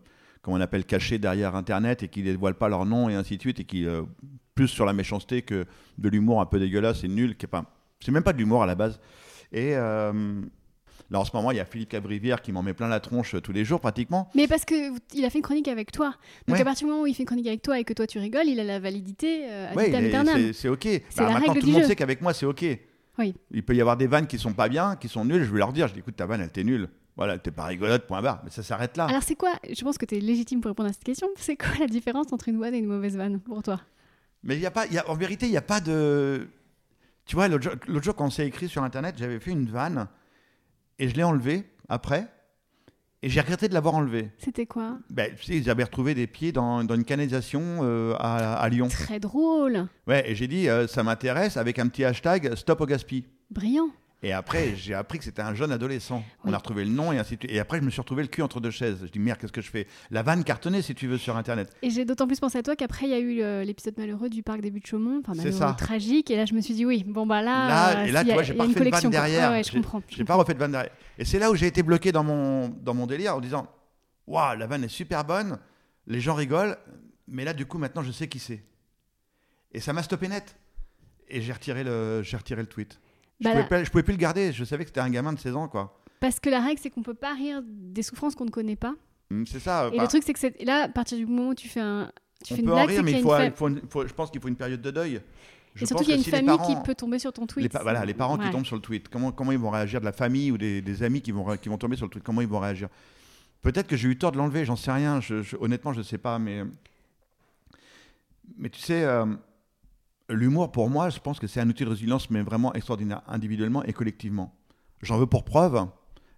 comment on appelle, cachés derrière Internet et qui ne dévoilent pas leur nom et ainsi de suite, et qui, euh, plus sur la méchanceté que de l'humour un peu dégueulasse et nul, qui c'est même pas de l'humour à la base. Et euh, là, en ce moment, il y a Philippe Cabrivière qui m'en met plein la tronche tous les jours pratiquement. Mais parce que vous- il a fait une chronique avec toi. Donc Ouais. à partir du moment où il fait une chronique avec toi et que toi tu rigoles, il a la validité ad Ouais, c'est- ok. Bah, maintenant, tout le monde jeu. sait qu'avec moi, c'est ok. Oui. Il peut y avoir des vannes qui sont pas bien, qui sont nulles. Je vais leur dire, je dis, écoute, ta vanne, elle était nulle. Voilà, t'es pas rigolote, point barre. Mais ça s'arrête là. Alors c'est quoi Je pense que tu es légitime pour répondre à cette question. C'est quoi la différence entre une vanne et une mauvaise vanne pour toi? Mais il y a pas, il y a, en vérité, il n'y a pas de. Tu vois, l'autre jour, l'autre jour, quand on s'est écrit sur Internet, j'avais fait une vanne et je l'ai enlevée après. Et j'ai regretté de l'avoir enlevée. C'était quoi? Ben, tu sais, j'avais retrouvé des pieds dans, dans une canalisation euh, à, à Lyon. Très drôle, Ouais, et j'ai dit, euh, ça m'intéresse avec un petit hashtag stop au gaspille. brillant. Et après, j'ai appris que c'était un jeune adolescent. On a retrouvé le nom et ainsi de suite. Et après, je me suis retrouvé le cul entre deux chaises. Je dis, merde, qu'est-ce que je fais? La vanne cartonnée, si tu veux, sur Internet. Et j'ai d'autant plus pensé à toi qu'après il y a eu euh, l'épisode malheureux du parc des buttes de Chaumont, enfin malheureux, ça. tragique. Et là je me suis dit oui, bon bah là, Là, euh, et là, s'il tu vois, j'ai pas refait de vanne derrière. Ouais, ouais, je comprends. J'ai pas refait de vanne derrière. Et c'est là où j'ai été bloqué dans mon, dans mon délire en disant Waouh, la vanne est super bonne, les gens rigolent, mais là, du coup, maintenant, je sais qui c'est. Et ça m'a stoppé net. Et j'ai retiré le, retiré le tweet. Je, Bah pouvais là- pas- je pouvais plus le garder. Je savais que c'était un gamin de 16 ans, quoi. Parce que la règle c'est qu'on peut pas rire des souffrances qu'on ne connaît pas. Hum, C'est ça. Et bah, le truc c'est que c'est- là, à partir du moment où tu fais un, tu on fais une peut en blague, rire, mais il a faut, une il fa- faut une- faut- je pense qu'il faut une période de deuil. Je Et surtout qu'il y a une si famille parents- qui peut tomber sur ton tweet. Les, pa- voilà, les parents Ouais. qui tombent sur le tweet, comment, comment ils vont réagir de la famille ou des, des amis qui vont, qui vont tomber sur le tweet, comment ils vont réagir? Peut-être que j'ai eu tort de l'enlever, j'en sais rien, je- je- honnêtement je ne sais pas, mais, mais tu sais, euh, l'humour pour moi, je pense que c'est un outil de résilience, mais vraiment extraordinaire, individuellement et collectivement. J'en veux pour preuve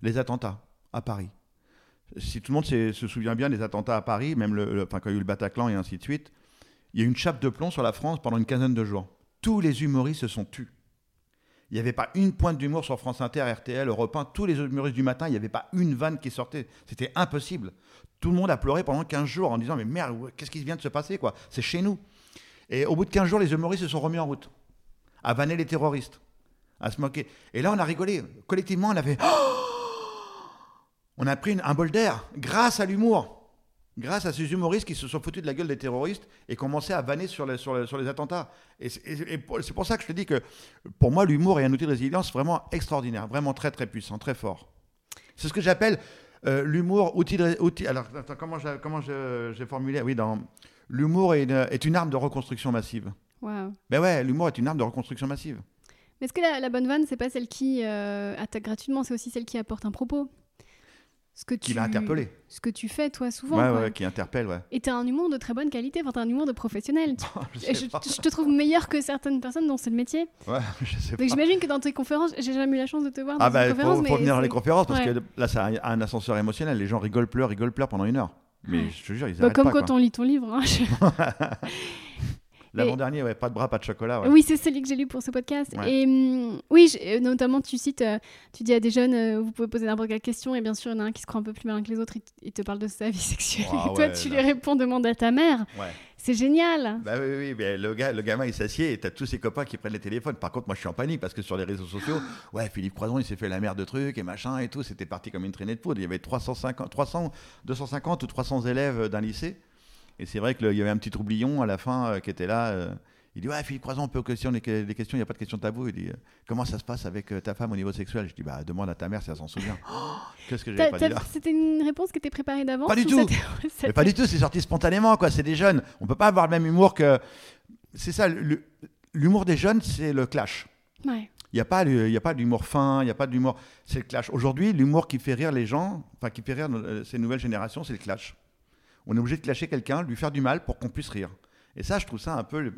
les attentats à Paris. Si tout le monde se souvient bien des attentats à Paris, même quand il y a eu le Bataclan et ainsi de suite, il y a eu une chape de plomb sur la France pendant une quinzaine de jours. Tous les humoristes se sont tus. Il n'y avait pas une pointe d'humour sur France Inter, RTL, Europe 1, tous les humoristes du matin, il n'y avait pas une vanne qui sortait. C'était impossible. Tout le monde a pleuré pendant 15 jours en disant Mais merde, qu'est-ce qui vient de se passer quoi? C'est chez nous. Et au bout de 15 jours, les humoristes se sont remis en route, à vanner les terroristes, à se moquer. Et là, on a rigolé. Collectivement, on a fait On a pris un bol d'air grâce à l'humour. Grâce à ces humoristes qui se sont foutus de la gueule des terroristes et commençaient à vanner sur les, sur les, sur les attentats. Et c'est pour- ça que je te dis que pour moi, l'humour est un outil de résilience vraiment extraordinaire, vraiment très très puissant, très fort. C'est ce que j'appelle euh, l'humour outil de. Alors attends, comment j'ai formulé? Oui, dans l'humour est une, est une arme de reconstruction massive. Waouh. Ben ouais, l'humour est une arme de reconstruction massive. Mais est-ce que la, la bonne vanne, c'est pas celle qui euh, attaque gratuitement, c'est aussi celle qui apporte un propos? Ce que Qui tu, va interpeller. Ce que tu fais, toi, souvent. Ouais, quoi. ouais, qui interpelle, ouais. Et t'as un humour de très bonne qualité, enfin, t'as un humour de professionnel. Je je, te trouve meilleur que certaines personnes dont c'est le métier. Ouais, je sais Donc j'imagine que dans tes conférences, j'ai jamais eu la chance de te voir dans Ah bah, il conférence, faut, mais faut venir dans les conférences parce Ouais. que là, c'est un, un ascenseur émotionnel. Les gens rigolent, pleurent, rigolent, pleurent pendant une heure. Mais je te jure, ils Bah, comme pas. quand quoi. on lit ton livre. hein, je- L'avant-dernier, ouais, pas de bras, pas de chocolat. Ouais. Oui, c'est celui que j'ai lu pour ce podcast. Ouais. Et hum, oui, je- euh, notamment, tu cites, euh, tu dis à des jeunes, euh, vous pouvez poser n'importe quelle question, et bien sûr, il y en a un qui se croit un peu plus malin que les autres, il, te parle de sa vie sexuelle. Et toi, tu là. lui réponds, demande à ta mère. C'est génial. Bah oui, oui, mais le, gars, le gamin il s'assied et t'as tous ses copains qui prennent les téléphones. Par contre, moi je suis en panique parce que sur les réseaux sociaux, ouais, Philippe Croison il s'est fait la merde de trucs et machin et tout. C'était parti comme une traînée de poudre. Il y avait 350, 300, 250 ou 300 élèves d'un lycée. Et c'est vrai qu'il y avait un petit troublion à la fin euh, qui était là. euh, il dit Ouais, Philippe Croison, on peut questionner des questions, il n'y a pas de questions tabou. Il dit euh, Comment ça se passe avec euh, ta femme au niveau sexuel? Je dis Bah, demande à ta mère si elle s'en souvient. Qu'est-ce que j'avais pas dit là? C'était une réponse qui était préparée d'avance Pas du ou tout. Mais pas du tout, c'est sorti spontanément, quoi. C'est des jeunes. On peut pas avoir le même humour que. C'est ça, l'humour des jeunes, c'est le clash. Ouais. Il n'y a pas, il y a pas d'humour fin, il n'y a pas d'humour. C'est le clash. Aujourd'hui, l'humour qui fait rire les gens, enfin qui fait rire euh, ces nouvelles générations, c'est le clash. On est obligé de clasher quelqu'un, lui faire du mal pour qu'on puisse rire. Et ça, je trouve ça un peu,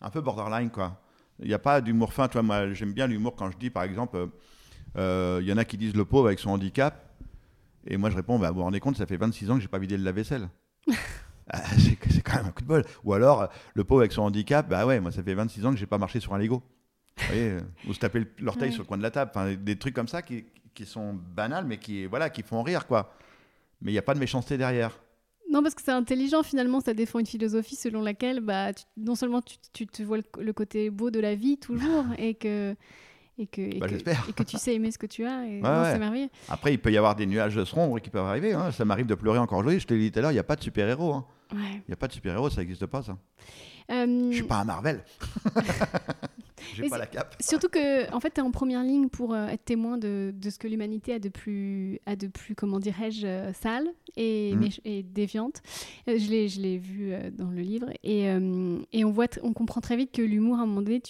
un peu borderline, quoi. Il n'y a pas d'humour fin. Tu vois, moi, j'aime bien l'humour quand je dis, par exemple, euh, euh, il y en a qui disent le pauvre avec son handicap. Et moi, je réponds, bah, vous vous rendez compte, ça fait 26 ans que j'ai pas vidé le lave-vaisselle. Ah, c'est quand même un coup de bol. Ou alors, le pauvre avec son handicap, bah ouais, moi, ça fait 26 ans que j'ai pas marché sur un Lego. Vous voyez, euh, ou se taper l'orteil Ouais. sur le coin de la table. Enfin, des trucs comme ça qui, qui sont banals, mais qui, voilà, qui font rire, quoi. Mais il n'y a pas de méchanceté derrière. Non, parce que c'est intelligent finalement, ça défend une philosophie selon laquelle bah, tu- non seulement tu, tu te vois le, le côté beau de la vie toujours et que, et, que, et, Bah, que, et que tu sais aimer ce que tu as. Et, Ouais, ouais. C'est merveilleux. Après, il peut y avoir des nuages sombres qui peuvent arriver. hein. Ça m'arrive de pleurer encore aujourd'hui. Je te l'ai dit tout à l'heure, il n'y a pas de super-héros. hein. Ouais. Il n'y a pas de super-héros, ça n'existe pas, ça. Euh, Je suis pas un Marvel. J'ai pas la cape. Surtout que, en fait, tu es en première ligne pour euh, être témoin de, de ce que l'humanité a de plus, a de plus comment dirais-je, euh, sale et, méch- et déviante. Euh, je l'ai vu dans le livre. Et, et on, voit on comprend très vite que l'humour, à un moment donné,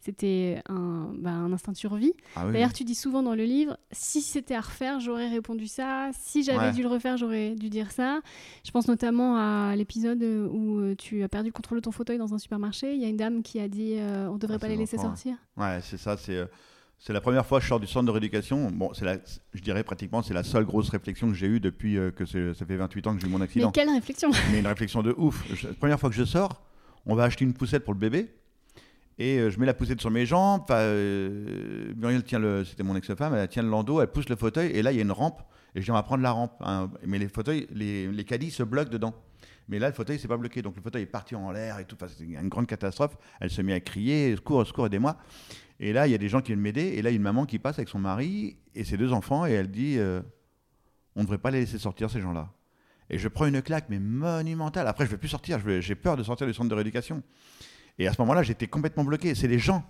c'était un, bah, un instinct de survie. Ah oui, D'ailleurs, tu dis souvent dans le livre, si c'était à refaire, j'aurais répondu ça. Si j'avais Ouais. dû le refaire, j'aurais dû dire ça. Je pense notamment à l'épisode où tu as perdu le contrôle de ton fauteuil dans un supermarché. Il y a une dame qui a dit, on devrait Ah, pas les laisser enfants, ouais. sortir. Ouais, c'est ça. C'est euh, c'est la première fois que je sors du centre de rééducation. Bon, c'est la, je dirais pratiquement, c'est la seule grosse réflexion que j'ai eue depuis euh, que ça fait 28 ans que j'ai eu mon Mais accident. quelle réflexion Mais une réflexion de ouf. Je- la première fois que je sors, on va acheter une poussette pour le bébé. Et euh, je mets la poussette sur mes jambes. Euh, Muriel tient le, c'était mon ex-femme, elle tient le landau, elle pousse le fauteuil, et là il y a une rampe. Et je dis on va prendre la rampe. hein. Mais les fauteuils, les, les caddies se bloquent dedans. Mais là le fauteuil s'est pas bloqué, donc le fauteuil est parti en l'air et tout. Enfin, c'était une grande catastrophe. Elle se met à crier, secours, secours, aidez-moi. Et là il y a des gens qui viennent m'aider. Et là une maman qui passe avec son mari et ses deux enfants, et elle dit euh, on ne devrait pas les laisser sortir ces gens-là. Et je prends une claque, mais monumentale. Après, je ne veux plus sortir. J'ai peur de sortir du centre de rééducation. Et à ce moment-là, j'étais complètement bloqué. C'est les gens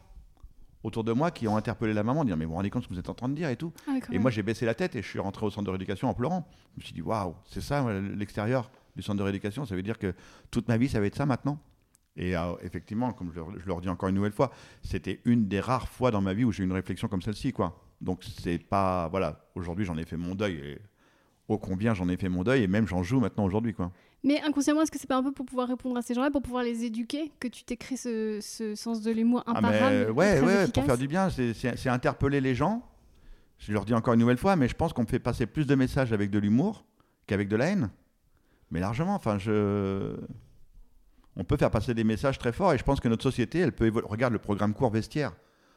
autour de moi qui ont interpellé la maman, dire Mais vous vous rendez compte ce que vous êtes en train de dire et tout. Ah Et moi, j'ai baissé la tête et je suis rentré au centre de rééducation en pleurant. Je me suis dit Waouh, c'est ça l'extérieur du centre de rééducation. Ça veut dire que toute ma vie, ça va être ça maintenant. Et euh, effectivement, comme je, je leur dis encore une nouvelle fois, c'était une des rares fois dans ma vie où j'ai eu une réflexion comme celle-ci. quoi. Donc, c'est pas. Voilà, aujourd'hui, j'en ai fait mon deuil. Et ô combien j'en ai fait mon deuil et même j'en joue maintenant aujourd'hui. quoi. Mais inconsciemment, est-ce que c'est pas un peu pour pouvoir répondre à ces gens-là, pour pouvoir les éduquer, que tu t'es créé ce, ce sens de l'humour Ah, imparable et ouais, ouais, pour faire du bien, c'est interpeller les gens. Je leur dis encore une nouvelle fois, mais je pense qu'on me fait passer plus de messages avec de l'humour qu'avec de la haine. Mais largement, enfin, je... on peut faire passer des messages très forts et je pense que notre société, elle peut évoluer. Regarde le programme court vestiaire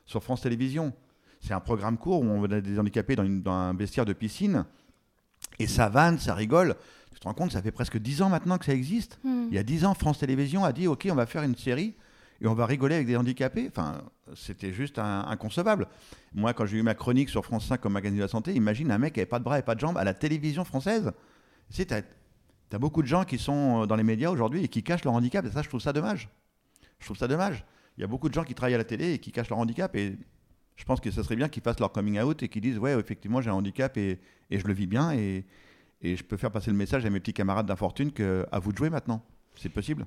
sur France Télévisions. C'est un programme court où on a des handicapés dans, une- dans un vestiaire de piscine et ça vanne, ça rigole. Tu te rends compte, ça fait presque 10 ans maintenant que ça existe. Hmm. Il y a 10 ans, France Télévisions a dit Ok, on va faire une série et on va rigoler avec des handicapés. Enfin, c'était juste un- inconcevable. Moi, quand j'ai eu ma chronique sur France 5 comme magazine de la santé, imagine un mec qui n'avait pas de bras et pas de jambes à la télévision française. Tu as beaucoup de gens qui sont dans les médias aujourd'hui et qui cachent leur handicap. Et ça, je trouve ça dommage. Je trouve ça dommage. Il y a beaucoup de gens qui travaillent à la télé et qui cachent leur handicap. Et je pense que ça serait bien qu'ils fassent leur coming out et qu'ils disent Ouais, effectivement, j'ai un handicap et, je le vis bien. Et, et je peux faire passer le message à mes petits camarades d'infortune que à vous de jouer maintenant. C'est possible.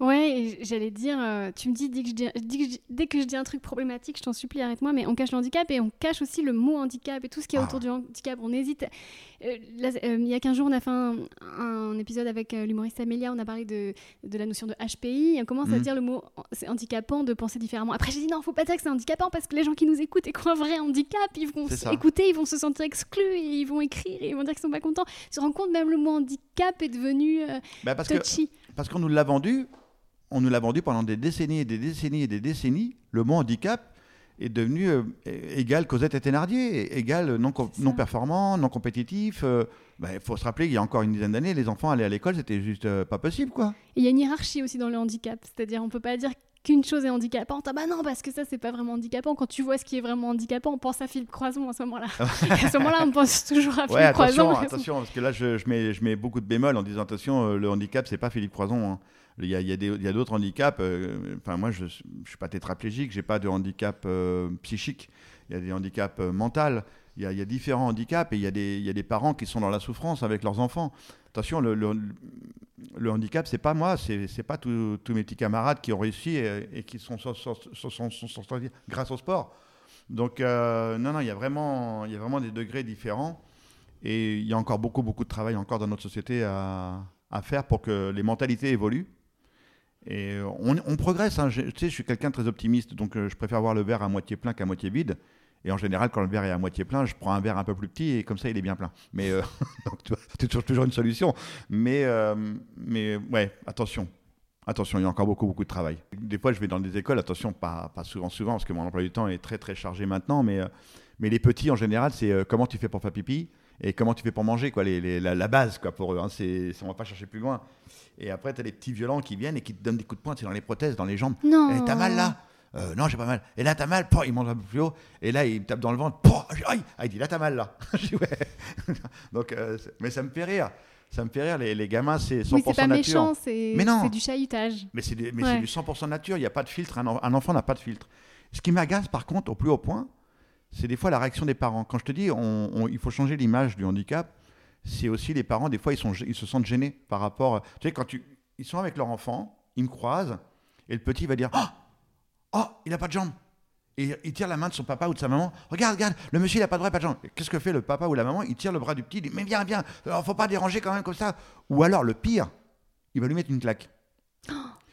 Ouais, j'allais dire, euh, tu me dis, dès que, je dis, dès, que je, dès que je dis un truc problématique, je t'en supplie, arrête-moi, mais on cache le handicap et on cache aussi le mot handicap et tout ce qu'il y a Ah. autour du handicap. On hésite. Euh, là, euh, il y a 15 jours, on a fait un, un épisode avec l'humoriste Amélia, on a parlé de, de la notion de HPI, et on commence à Mhm. dire le mot c'est handicapant de penser différemment. Après, j'ai dit non, faut pas dire que c'est handicapant parce que les gens qui nous écoutent et qui ont un vrai handicap, ils vont écouter, ils vont se sentir exclus, et ils vont écrire, et ils vont dire qu'ils sont pas contents. Tu te rends compte, même le mot handicap est devenu Bah, parce que touchy. Parce qu'on nous l'a vendu, on nous l'a vendu pendant des décennies et des décennies et des décennies. Le mot handicap est devenu euh, égal Cosette et Thénardier, égal non, performant, non compétitif. euh, bah, Il faut se rappeler qu'il y a encore une dizaine d'années, les enfants allaient à l'école, c'était juste euh, pas possible, quoi. Il y a une hiérarchie aussi dans le handicap, c'est-à-dire on peut pas dire qu'une chose est handicapante. Ah bah non, parce que ça c'est pas vraiment handicapant. Quand tu vois ce qui est vraiment handicapant, on pense à Philippe Croison à ce moment-là. à ce moment-là, on pense toujours à Philippe Ouais, Croison. attention, attention, parce que là, je, je mets, je mets beaucoup de bémols en disant attention, le handicap, c'est pas Philippe Croison. hein. Il y a, y a d'autres handicaps. euh, Enfin, moi, je, je suis pas tétraplégique, j'ai pas de handicap euh, psychique. Il y a des handicaps euh, mentaux. Il y, a, y a différents handicaps et il y, a des, y a des parents qui sont dans la souffrance avec leurs enfants. Attention, le, le, le handicap, c'est pas moi, c'est c'est pas tous mes petits camarades qui ont réussi et, qui sont, sont, sont, sont- grâce au sport. Donc, non, non, il y, a vraiment, il y a vraiment des degrés différents. Et il y a encore beaucoup, beaucoup de travail encore dans notre société à, à faire pour que les mentalités évoluent. Et euh, on, progresse. hein. Je- Tu sais, je suis quelqu'un de très optimiste, donc euh, je préfère voir le verre à moitié plein qu'à moitié vide. Et en général, quand le verre est à moitié plein, je prends un verre un peu plus petit et comme ça, il est bien plein. Mais euh, c'est toujours, une solution. Mais, mais ouais, attention. Attention, il y a encore beaucoup, beaucoup de travail. Des fois, je vais dans des écoles, attention, pas, pas souvent, souvent, parce que mon emploi du temps est très, très chargé maintenant. Mais, mais les petits, en général, c'est comment tu fais pour faire pipi? Et comment tu fais pour manger, quoi, les, les- la, la base, quoi, pour eux. Hein, c'est, on va pas chercher plus loin. Et après, tu as les petits violents qui viennent et qui te donnent des coups de poing, c'est dans les prothèses, dans les jambes. Non. Eh, t'as mal là? Euh, Non, j'ai pas mal. Et là, t'as mal Pouah, Il monte un peu plus haut. Et là, il me tape dans le ventre. Dis, Aïe Ah, Il dit, là, t'as mal là. Je dis, ouais. Donc, euh, mais ça me fait rire. Ça me fait rire. Les, les gamins, c'est 100% Oui, c'est pas nature. méchant, c'est du chahutage. Mais c'est Ouais. du 100% nature. Il n'y a pas de filtre. Un, un enfant n'a pas de filtre. Ce qui m'agace, par contre, au plus haut point, c'est des fois la réaction des parents. Quand je te dis, on- on- il faut changer l'image du handicap, c'est aussi les parents, des fois, ils, sont, gê- ils se sentent gênés par rapport. Tu sais, quand tu, ils sont avec leur enfant, ils me croisent, et le petit va dire Oh, oh il n'a pas de jambes. Et il tire la main de son papa ou de sa maman. Regarde, regarde, le monsieur, il n'a pas de bras, pas de jambes. Et Qu'est-ce que fait le papa ou la maman? Il tire le bras du petit, il dit Mais viens, viens, alors, faut pas déranger quand même comme ça. Ou alors, le pire, il va lui mettre une claque.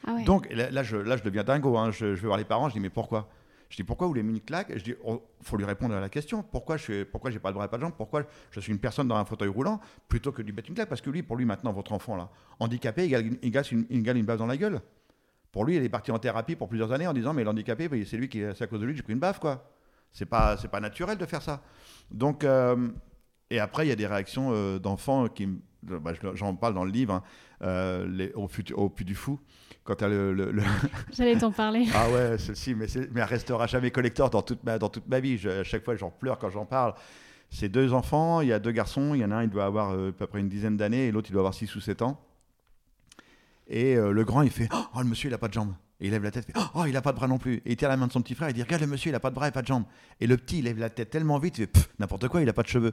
Ah ouais. Donc là, là, je, là, je deviens dingo. hein. Je, je vais voir les parents, je dis mais pourquoi? Je dis pourquoi vous voulez mis une claque Je dis oh, faut lui répondre à la question. Pourquoi je suis, pourquoi j'ai pas de bras et pas de jambes Pourquoi je suis une personne dans un fauteuil roulant plutôt que de lui mettre une claque Parce que lui, pour lui maintenant, votre enfant là, handicapé une- égale une, égale une baffe dans la gueule. Pour lui, il est parti en thérapie pour plusieurs années en disant mais l'handicapé, c'est lui qui, c'est à cause de lui j'ai pris une baffe quoi. C'est pas, c'est pas naturel de faire ça. Donc euh, et après il y a des réactions euh, d'enfants qui, bah, je- j'en parle dans le livre, hein, euh, les- au, au Puy du Fou. Quand t'as le, le- le- J'allais t'en parler. ah ouais, celle-ci, mais, elle restera jamais collector dans toute ma, dans toute ma vie. Je- à chaque fois, j'en pleure quand j'en parle. C'est deux enfants, il y a deux garçons, il y en a un, il doit avoir euh, à peu près une dizaine d'années, et l'autre, il doit avoir 6 ou 7 ans. Et euh, le grand, il fait Oh, le monsieur, il a pas de jambes. Et il lève la tête, il fait Oh, il a pas de bras non plus. Et il tire la main de son petit frère, il dit Regarde, le monsieur, il a pas de bras et pas de jambes. Et le petit, il lève la tête tellement vite, il fait N'importe quoi, il a pas de cheveux.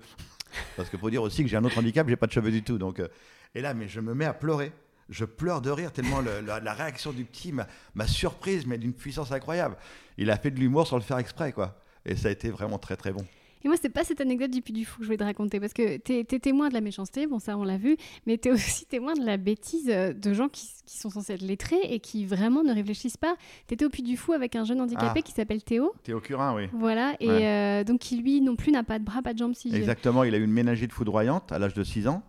Parce qu'il faut dire aussi que j'ai un autre handicap, j'ai pas de cheveux du tout. Donc, euh, et là, mais je me mets à pleurer. Je pleure de rire tellement le- la, la réaction du petit m'a surprise, mais d'une puissance incroyable. Il a fait de l'humour sans le faire exprès, quoi. Et ça a été vraiment très très bon. Et moi, c'est pas cette anecdote du Puy du Fou que je voulais te raconter, parce que t'es es témoin de la méchanceté, bon ça on l'a vu, mais t'es aussi témoin de la bêtise euh, de gens qui, qui sont censés être lettrés et qui vraiment ne réfléchissent pas. T'étais au Puy du Fou avec un jeune handicapé Ah. qui s'appelle Théo, Théo Curin, oui. voilà, et Ouais. euh, donc qui lui non plus n'a pas de bras, pas de jambes, si Exactement, il a eu une méningite foudroyante à l'âge de 6 ans.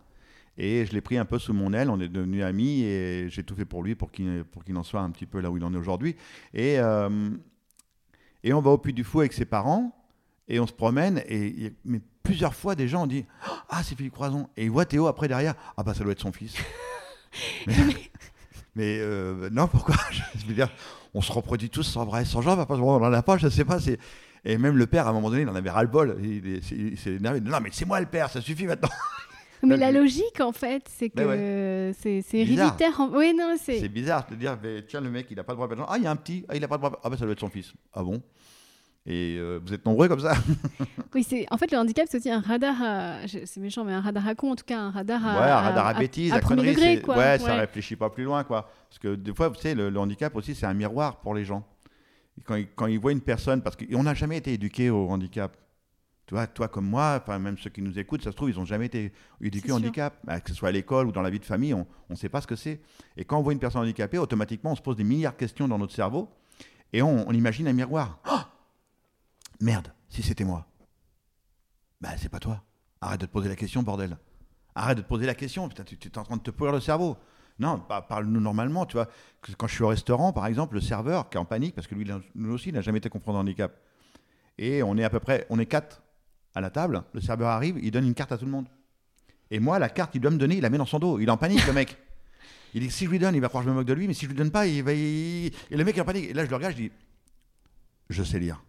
Et je l'ai pris un peu sous mon aile, on est devenus amis et j'ai tout fait pour lui pour qu'il pour qu'il en soit un petit peu là où il en est aujourd'hui. Et, euh, et on va au Puy du Fou avec ses parents et on se promène et mais plusieurs fois des gens ont dit Ah, c'est Philippe Croison. Et ils voient Théo après derrière Ah, bah ça doit être son fils. mais mais, euh, non, pourquoi? Je veux dire, on se reproduit tous sans bras et sans jambes, après, on en a pas, je sais pas. c'est- Et même le père, à un moment donné, il en avait ras-le-bol. Il, s'est énervé. Non, mais c'est moi le père, ça suffit maintenant. Mais la logique, en fait, c'est que Mais c'est héréditaire. en- Oui, non, C'est c'est. bizarre de dire, mais tiens, le mec, il a pas de bras. Ah, il y a un petit, ah, il a pas de bras. Ah, bah ça doit être son fils. Ah bon? Et euh, vous êtes nombreux comme ça Oui, c'est. En fait, le handicap, c'est aussi un radar. à- C'est méchant, mais un radar à con, en tout cas, un radar à. Ouais, un radar à, bêtises, à, conneries. degré, quoi. Ouais, ça réfléchit pas plus loin, quoi. Parce que des fois, vous savez, le, le handicap aussi, c'est un miroir pour les gens. Et quand, ils, quand ils voient une personne, parce qu'on n'a jamais été éduqué au handicap. Tu vois, toi comme moi, enfin même ceux qui nous écoutent, ça se trouve, ils n'ont jamais été éduqués au handicap. Bah, que ce soit à l'école ou dans la vie de famille, on ne sait pas ce que c'est. Et quand on voit une personne handicapée, automatiquement, on se pose des milliards de questions dans notre cerveau et on, on imagine un miroir. Oh Merde, si c'était moi. Bah, c'est pas toi. Arrête de te poser la question, bordel. Arrête de te poser la question. Putain, tu, es en train de te pourrir le cerveau. Non, pa- parle-nous normalement. Tu vois, quand je suis au restaurant, par exemple, le serveur qui est en panique, parce que lui, il lui aussi, il n'a jamais été confronté au handicap. Et on est à peu près, on est quatre à la table. Le serveur arrive, il donne une carte à tout le monde. Et moi, la carte qu'il doit me donner, il la met dans son dos. Il est en panique, le mec. Il dit si je lui donne, il va croire que je me moque de lui, mais si je lui donne pas, il va. il- Et le mec est en panique. Et là, je le regarde, je dis je sais lire.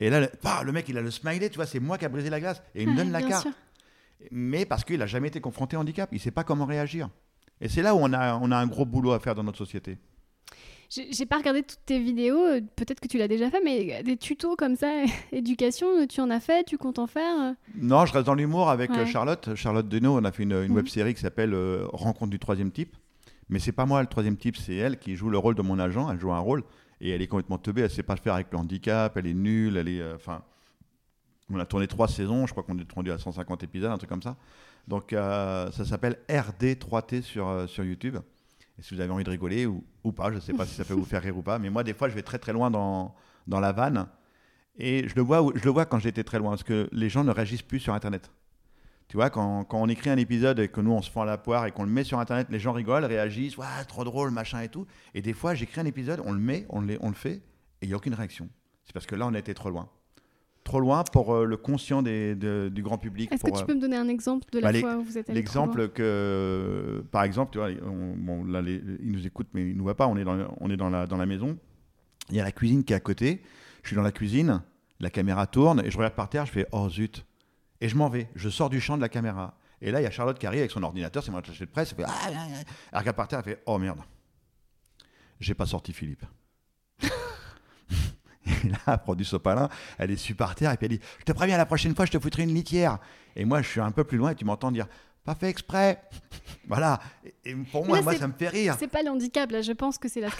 Et là, le, pah, le mec, il a le smiley, tu vois, c'est moi qui a brisé la glace. Et il me donne la carte. sûr. Mais parce qu'il n'a jamais été confronté au handicap. Il ne sait pas comment réagir. Et c'est là où on a, on a un gros boulot à faire dans notre société. J'ai pas regardé toutes tes vidéos, euh, peut-être que tu l'as déjà fait, mais des tutos comme ça, éducation, tu en as fait, tu comptes en faire euh Non, je reste dans l'humour avec Ouais. euh, Charlotte. Charlotte Denot, on a fait une, une Mhm. web série qui s'appelle euh, Rencontre du troisième type. Mais c'est pas moi le troisième type, c'est elle qui joue le rôle de mon agent. Elle joue un rôle et elle est complètement teubée. Elle sait pas le faire avec le handicap. Elle est nulle. Elle est, euh, enfin, on a tourné trois saisons. Je crois qu'on est rendu à 150 épisodes, un truc comme ça. Donc euh, ça s'appelle RD3T sur euh, sur YouTube. Et si vous avez envie de rigoler ou, ou pas, je ne sais pas si ça peut vous faire rire ou pas, mais moi, des fois, je vais très très loin dans, dans la vanne. Et je le, vois, je le vois quand j'étais très loin, parce que les gens ne réagissent plus sur Internet. Tu vois, quand, quand, on écrit un épisode et que nous, on se fend à la poire et qu'on le met sur Internet, les gens rigolent, réagissent, ouais, trop drôle, machin et tout. Et des fois, j'écris un épisode, on le met, on le, on le fait, et il n'y a aucune réaction. C'est parce que là, on a été trop loin. Trop loin pour euh, le conscient des, de, du grand public. Est-ce que tu euh, peux me donner un exemple de la bah, fois où vous êtes allé L'exemple que, par exemple, tu vois, on- bon, là, les- ils nous écoutent, mais ils ne nous voient pas. On est, dans, on est dans, la, dans la maison. Il y a la cuisine qui est à côté. Je suis dans la cuisine. La caméra tourne et je regarde par terre. Je fais oh zut. Et je m'en vais. Je sors du champ de la caméra. Et là, il y a Charlotte qui arrive avec son ordinateur. C'est mon attaché de presse. Elle fait ah, ah, ah. Elle regarde par terre. Elle fait oh merde. J'ai pas sorti Philippe. Et là, elle prend du sopalin, elle est su par terre et puis elle dit Je te préviens, la prochaine fois, je te foutrai une litière. Et moi, je suis un peu plus loin et tu m'entends dire Pas fait exprès. voilà. Et, et pour moi, là, moi c'est- ça me fait rire. C'est pas le handicap, là, je pense que c'est la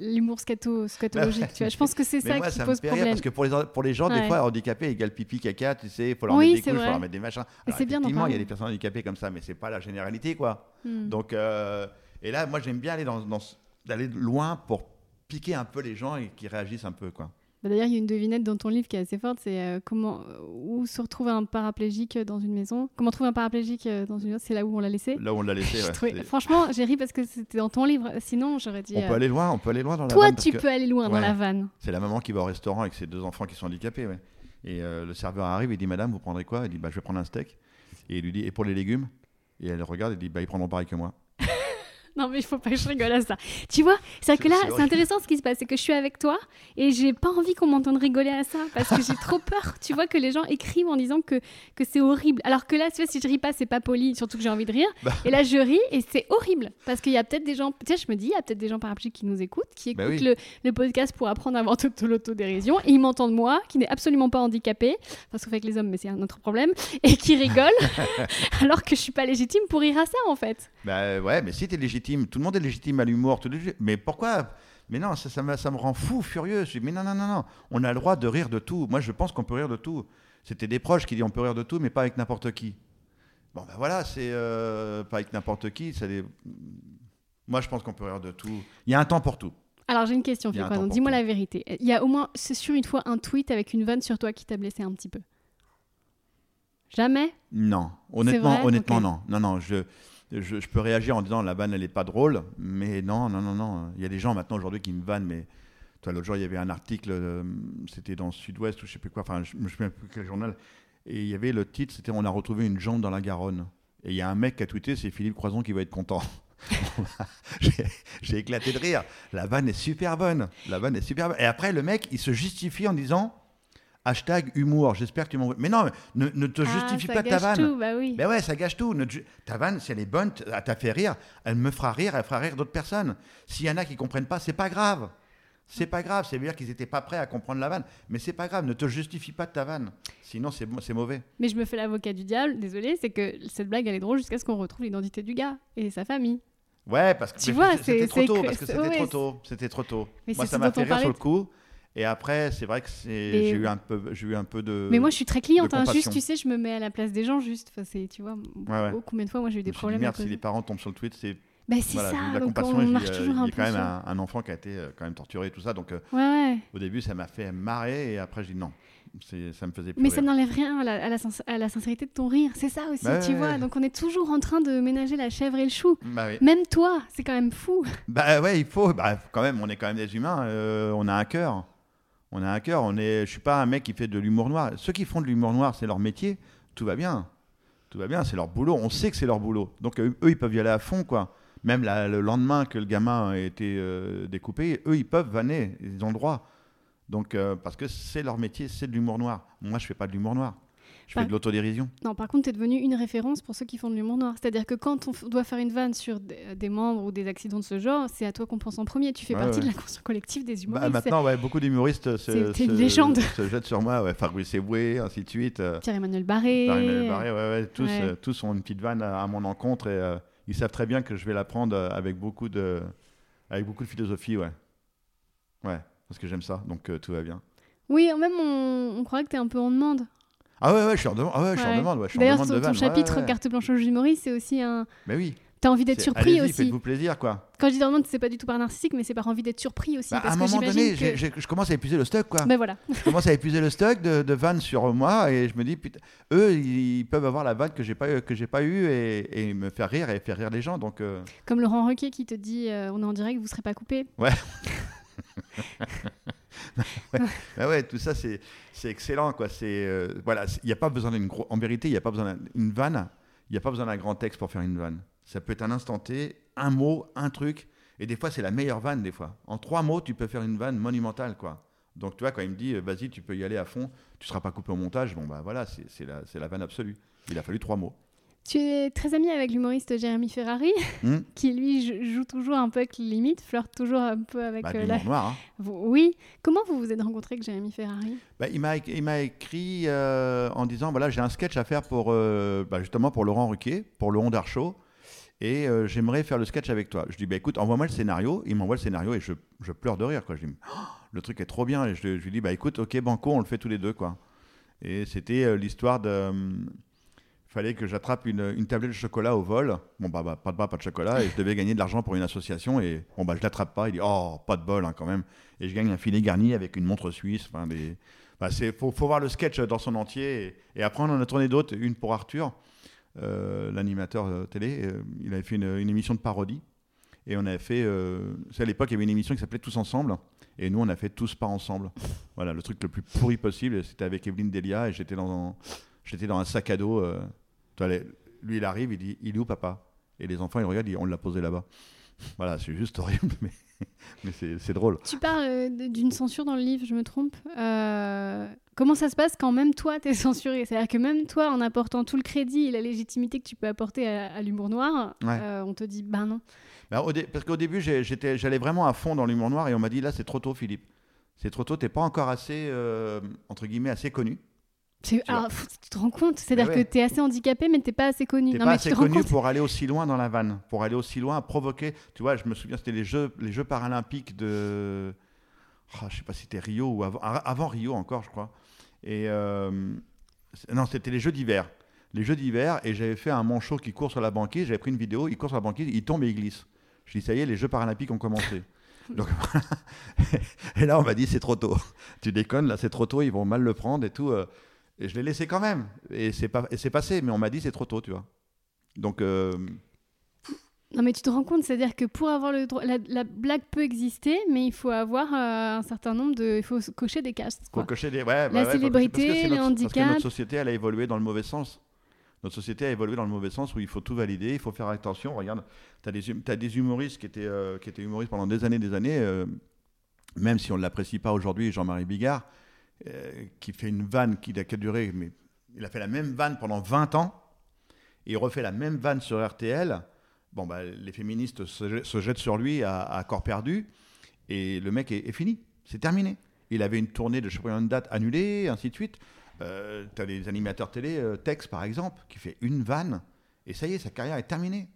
l'humour scato- scatologique, tu vois. Je pense que c'est ça moi, qui ça me pose fait rire problème. parce que pour les, pour les gens, des fois, handicapés égale pipi, caca, tu sais, il faut leur Oui, mettre des couches, il faut leur mettre des machins. Alors, bien effectivement, il y a des personnes handicapées comme ça, mais c'est pas la généralité, quoi. Hmm. Donc, euh, et là, moi, j'aime bien aller dans, dans ce- d'aller loin pour piquer un peu les gens et qu'ils réagissent un peu, quoi. Bah, D'ailleurs, il y a une devinette dans ton livre qui est assez forte, c'est euh, comment euh, où se retrouve un paraplégique dans une maison? Comment trouver un paraplégique euh, dans une maison C'est là où on l'a laissé? Là où on l'a laissé, ouais, trouvais- Franchement, j'ai ri parce que c'était dans ton livre. Sinon, j'aurais dit. on euh, peut aller loin, on peut aller loin dans la Toi, vanne tu que- peux aller loin dans la vanne. C'est la maman qui va au restaurant avec ses deux enfants qui sont handicapés. ouais. Et euh, le serveur arrive et dit Madame, vous prendrez quoi? Elle dit bah, Je vais prendre un steak. Et il lui dit Et pour les légumes? Et elle regarde et dit bah, Ils prendront pareil que moi. Non, mais il faut pas que je rigole à ça. Tu vois, c'est que là, c'est intéressant ce qui se passe. C'est que je suis avec toi et j'ai pas envie qu'on m'entende rigoler à ça parce que j'ai trop peur. Tu vois, que les gens écrivent en disant que, que c'est horrible. Alors que là, tu vois, si je ris pas, c'est pas poli, surtout que j'ai envie de rire. Bah. Et là, je ris et c'est horrible parce qu'il y a peut-être des gens, tu sais, je me dis, il y a peut-être des gens paraplégiques qui nous écoutent, qui écoutent Bah oui. le, le podcast pour apprendre à avoir de l'autodérision et ils m'entendent moi, qui n'est absolument pas handicapé, parce qu'on fait avec les hommes, mais c'est un autre problème, et qui rigole alors que je suis pas légitime pour rire à ça en fait. Bah ouais, mais si t'es légitime, tout le monde est légitime à l'humour. Mais pourquoi? Mais non, ça, ça, me, ça me rend fou, furieux. Je dis, mais non, non, non, non. On a le droit de rire de tout. Moi, je pense qu'on peut rire de tout. C'était des proches qui disent on peut rire de tout, mais pas avec n'importe qui. Bon, ben voilà, c'est euh, pas avec n'importe qui. Ça les- Moi, je pense qu'on peut rire de tout. Il y a un temps pour tout. Alors j'ai une question, Dis-moi la vérité. Il y a au moins, c'est sûr, une fois un tweet avec une vanne sur toi qui t'a blessé un petit peu. Jamais? Non, honnêtement, honnêtement, non. Non, non, je, je, peux réagir en disant la vanne, elle est pas drôle, mais non, non, non, non. Il y a des gens maintenant aujourd'hui qui me vannent, mais toi, l'autre jour, il y avait un article, euh, c'était dans Sud-Ouest ou je sais plus quoi, enfin, je me souviens plus quel journal, et il y avait le titre, c'était On a retrouvé une jambe dans la Garonne. Et il y a un mec qui a tweeté, c'est Philippe Croison qui va être content. J'ai éclaté de rire. La vanne est super bonne. La vanne est super bonne. Et après, le mec, il se justifie en disant hashtag humour. J'espère que tu m'envoies. Mais non, ne, ne te justifie Ah, pas ça de ta gâche vanne. tout, bah oui. Ben ouais, ça gâche tout. Ta vanne, si elle est bonne, elle t'a fait rire, elle me fera rire, elle fera rire d'autres personnes. S'il y en a qui comprennent pas, c'est pas grave. C'est pas grave, c'est veut dire qu'ils étaient pas prêts à comprendre la vanne. Mais c'est pas grave, ne te justifie pas de ta vanne. Sinon, c'est c'est mauvais. Mais je me fais l'avocat du diable, désolé, c'est que cette blague elle est drôle jusqu'à ce qu'on retrouve l'identité du gars et sa famille. Ouais, parce que Tu vois, c'était trop tôt. Parce que c'était ouais, trop tôt. C'était trop tôt. Moi, ça m'a fait rire sur le coup. Et après, c'est vrai que j'ai eu un peu, j'ai eu un peu de. Mais moi je suis très cliente, hein, juste tu sais, je me mets à la place des gens juste. Enfin, c'est, tu vois, ouais. combien de fois moi j'ai eu des dit, problèmes. merde, si les parents tombent sur le tweet, c'est Bah c'est voilà, ça, la donc compassion. on marche euh, toujours il y un a peu quand même un, un enfant qui a été euh, quand même torturé et tout ça. Donc euh, Ouais, au début, ça m'a fait marrer et après, j'ai dit non. Ça me faisait plus Mais rire. ça n'enlève rien à la, à la sens- à la sincérité de ton rire. C'est ça aussi, Bah tu vois. Donc on est toujours en train de ménager la chèvre et le chou. Bah oui. Même toi, c'est quand même fou. Bah ouais, il faut. Bah, quand même, on est quand même des humains. on a un cœur. On a un cœur. On est. Je suis pas un mec qui fait de l'humour noir. Ceux qui font de l'humour noir, c'est leur métier. Tout va bien. Tout va bien. C'est leur boulot. On sait que c'est leur boulot. Donc euh, eux, ils peuvent y aller à fond, quoi. Même le lendemain que le gamin a été euh, découpé, eux, ils peuvent vanner. Ils ont le droit. Donc euh, parce que c'est leur métier, c'est de l'humour noir. Moi, je fais pas de l'humour noir. Je fais de l'autodérision. Non, par contre, tu es devenu une référence pour ceux qui font de l'humour noir. C'est-à-dire que quand on doit faire une vanne sur des, des membres ou des accidents de ce genre, c'est à toi qu'on pense en premier. Tu fais Ouais, partie ouais. de la conscience collective des Bah, humoristes. maintenant, ouais, beaucoup d'humoristes se, jettent sur moi. Ouais. Fabrice Eboué, ainsi de suite. euh. Pierre-Emmanuel Barré. Paris-Emmanuel Barré, ouais, tous, euh, tous ont une petite vanne à, à mon encontre et euh, ils savent très bien que je vais la prendre euh, avec beaucoup de, avec beaucoup de philosophie, ouais. Ouais, parce que j'aime ça, donc euh, tout va bien. Oui, même on, on croirait que tu es un peu en demande. Ah ouais, ouais, je suis en demande, ah ouais, je Ouais. demande, ouais, je D'ailleurs, demande ton, de ton vanne. ouais, chapitre ouais, ouais. Carte blanche aux humoristes, c'est aussi un. Mais oui, T'as envie d'être surpris aussi. Faites-vous plaisir, quoi. Quand je dis dans le monde, c'est pas du tout par narcissique, mais c'est par envie d'être surpris aussi. Bah, parce à un moment donné, que... je commence à épuiser le stock, quoi. Ben voilà. je commence à épuiser le stock de, de vannes sur moi et je me dis, putain, eux, ils peuvent avoir la vanne que j'ai pas, que j'ai pas eue et, et me faire rire et faire rire les gens. Donc, euh, Comme Laurent Ruquier qui te dit euh, on est en direct, vous serez pas coupé. bah ouais, tout ça, c'est, excellent, quoi. Euh, voilà, il n'y a pas besoin. En vérité, il n'y a pas besoin d'une vanne. Il n'y a pas besoin d'un grand texte pour faire une vanne. Ça peut être un instant T, un mot, un truc. Et des fois, c'est la meilleure vanne, des fois. En trois mots, tu peux faire une vanne monumentale, quoi. Donc, tu vois, quand il me dit, euh, vas-y, tu peux y aller à fond, tu seras pas coupé au montage, bon, bah voilà, c'est, la, c'est la vanne absolue. Il a fallu trois mots. Tu es très ami avec l'humoriste Jérémy Ferrari, Hmm qui lui jou- joue toujours un peu avec les limites, flirte toujours un peu avec bah, euh, la. noir, hein. Vous- Oui. Comment vous vous êtes rencontré avec Jérémy Ferrari? Bah, il m'a écrit euh, en disant voilà j'ai un sketch à faire pour euh, bah, justement pour Laurent Ruquier pour le Honda Show et j'aimerais faire le sketch avec toi. Je dis bah écoute envoie-moi le scénario. Il m'envoie le scénario et je, je pleure de rire quoi. Je dis Oh, le truc est trop bien et je, je lui dis bah écoute ok banco on le fait tous les deux quoi. Et c'était l'histoire de hum, fallait que j'attrape une, une tablette de chocolat au vol. Bon bah, bah, pas de bras, pas de chocolat et je devais gagner de l'argent pour une association et bon bah je l'attrape pas. Il dit oh pas de bol hein, quand même et je gagne un filet garni avec une montre suisse. Enfin des bah, c'est faut, faut voir le sketch dans son entier et, et après on en a tourné d'autres. Une pour Arthur, euh, l'animateur euh, télé. euh, il avait fait une, émission de parodie et on avait fait. euh, à l'époque il y avait une émission qui s'appelait Tous ensemble. Et nous, on a fait tous pas ensemble. Voilà, le truc le plus pourri possible. C'était avec Evelyne Delia et j'étais dans, j'étais dans un sac à dos. Lui, il arrive, il dit Il est où, papa? Et les enfants, ils regardent, ils disent, On l'a posé là-bas. Voilà, c'est juste horrible, mais, mais c'est, drôle. Tu parles euh, d'une censure dans le livre, je me trompe. Euh, comment ça se passe quand même toi, t'es censuré? C'est-à-dire que même toi, en apportant tout le crédit et la légitimité que tu peux apporter à, à l'humour noir, Ouais. euh, on te dit ben non. Au dé- parce qu'au début, j'allais vraiment à fond dans l'humour noir et on m'a dit Là, c'est trop tôt, Philippe. C'est trop tôt, t'es pas encore assez, euh, entre guillemets, assez connu. Tu pff, tu te rends compte C'est-à-dire ouais. que t'es assez handicapé, mais t'es pas assez connu. Non, pas mais assez tu connu pour aller aussi loin dans la vanne, pour aller aussi loin, provoquer. Tu vois, je me souviens, c'était les Jeux, les Jeux paralympiques de. Oh, je sais pas si c'était Rio ou avant, ah, avant Rio encore, je crois. Et euh, non, c'était les Jeux d'hiver. Les Jeux d'hiver, et j'avais fait un manchot qui court sur la banquise. J'avais pris une vidéo, il court sur la banquise, il tombe et il glisse. Je dis, ça y est, les Jeux paralympiques ont commencé. Donc, et là, on m'a dit, c'est trop tôt. Tu déconnes, là, c'est trop tôt, ils vont mal le prendre et tout. euh. Et je l'ai laissé quand même. Et c'est pas, et c'est passé, mais on m'a dit, c'est trop tôt, tu vois. Donc, euh, Non, mais tu te rends compte, c'est-à-dire que pour avoir le droit, la, la blague peut exister, mais il faut avoir euh, un certain nombre de, il faut cocher des faut Quoi. cocher des. Ouais, La ouais, ouais, célébrité, parce que le notre- Parce que handicap. notre société, elle a évolué dans le mauvais sens. Notre société a évolué dans le mauvais sens où il faut tout valider, il faut faire attention. Regarde, tu as, des hum- des humoristes qui étaient, euh, qui étaient humoristes pendant des années des années, euh, même si on ne l'apprécie pas aujourd'hui, Jean-Marie Bigard, euh, qui fait une vanne qui a, qui a duré, mais il a fait la même vanne pendant 20 ans, et il refait la même vanne sur RTL. Bon, bah, les féministes se, jettent sur lui à, corps perdu, et le mec est, fini, c'est terminé. Il avait une tournée de je sais dates annulée, ainsi de suite. Euh, tu as les animateurs télé, euh, Tex par exemple, qui fait une vanne, et ça y est, sa carrière est terminée.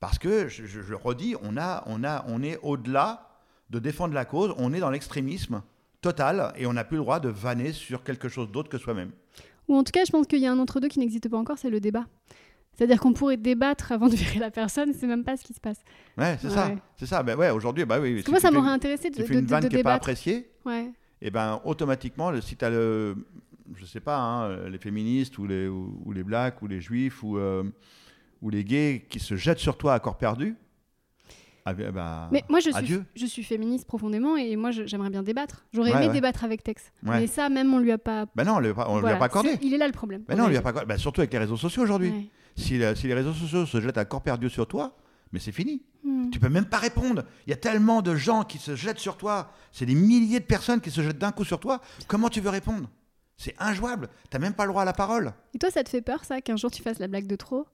Parce que, je, je- je redis, on, a, on, a, on est au-delà de défendre la cause, on est dans l'extrémisme total, et on n'a plus le droit de vanner sur quelque chose d'autre que soi-même. Ou en tout cas, je pense qu'il y a un entre-deux qui n'existe pas encore, c'est le débat. C'est-à-dire qu'on pourrait débattre avant de virer la personne, c'est même pas ce qui se passe. Ouais, c'est ça. C'est ça. Ben ouais, aujourd'hui, bah oui. Si moi, ça m'aurait intéressé de, Tu fais une de- vanne de qui n'est pas appréciée, Ouais. et ben automatiquement, le- si tu as le, je sais pas, hein, les féministes ou les, ou, ou les blacks ou les juifs ou, euh, ou les gays qui se jettent sur toi à corps perdu, bah, Mais moi, je suis, adieu. je suis féministe profondément et moi, j'aimerais bien débattre. J'aurais Ouais, aimé ouais. débattre avec Tex. Ouais. Mais ça, même, on lui a pas. Ben non, on ne lui a pas, on lui a pas accordé. Il est là le problème. Ben à non, on lui a pas accordé. Ben surtout avec les réseaux sociaux aujourd'hui. Ouais. Si, le- si les réseaux sociaux se jettent à corps perdu sur toi, mais c'est fini. Hmm. Tu peux même pas répondre. Il y a tellement de gens qui se jettent sur toi. C'est des milliers de personnes qui se jettent d'un coup sur toi. Comment tu veux répondre? C'est injouable. T'as même pas le droit à la parole. Et toi, ça te fait peur, ça, qu'un jour tu fasses la blague de trop?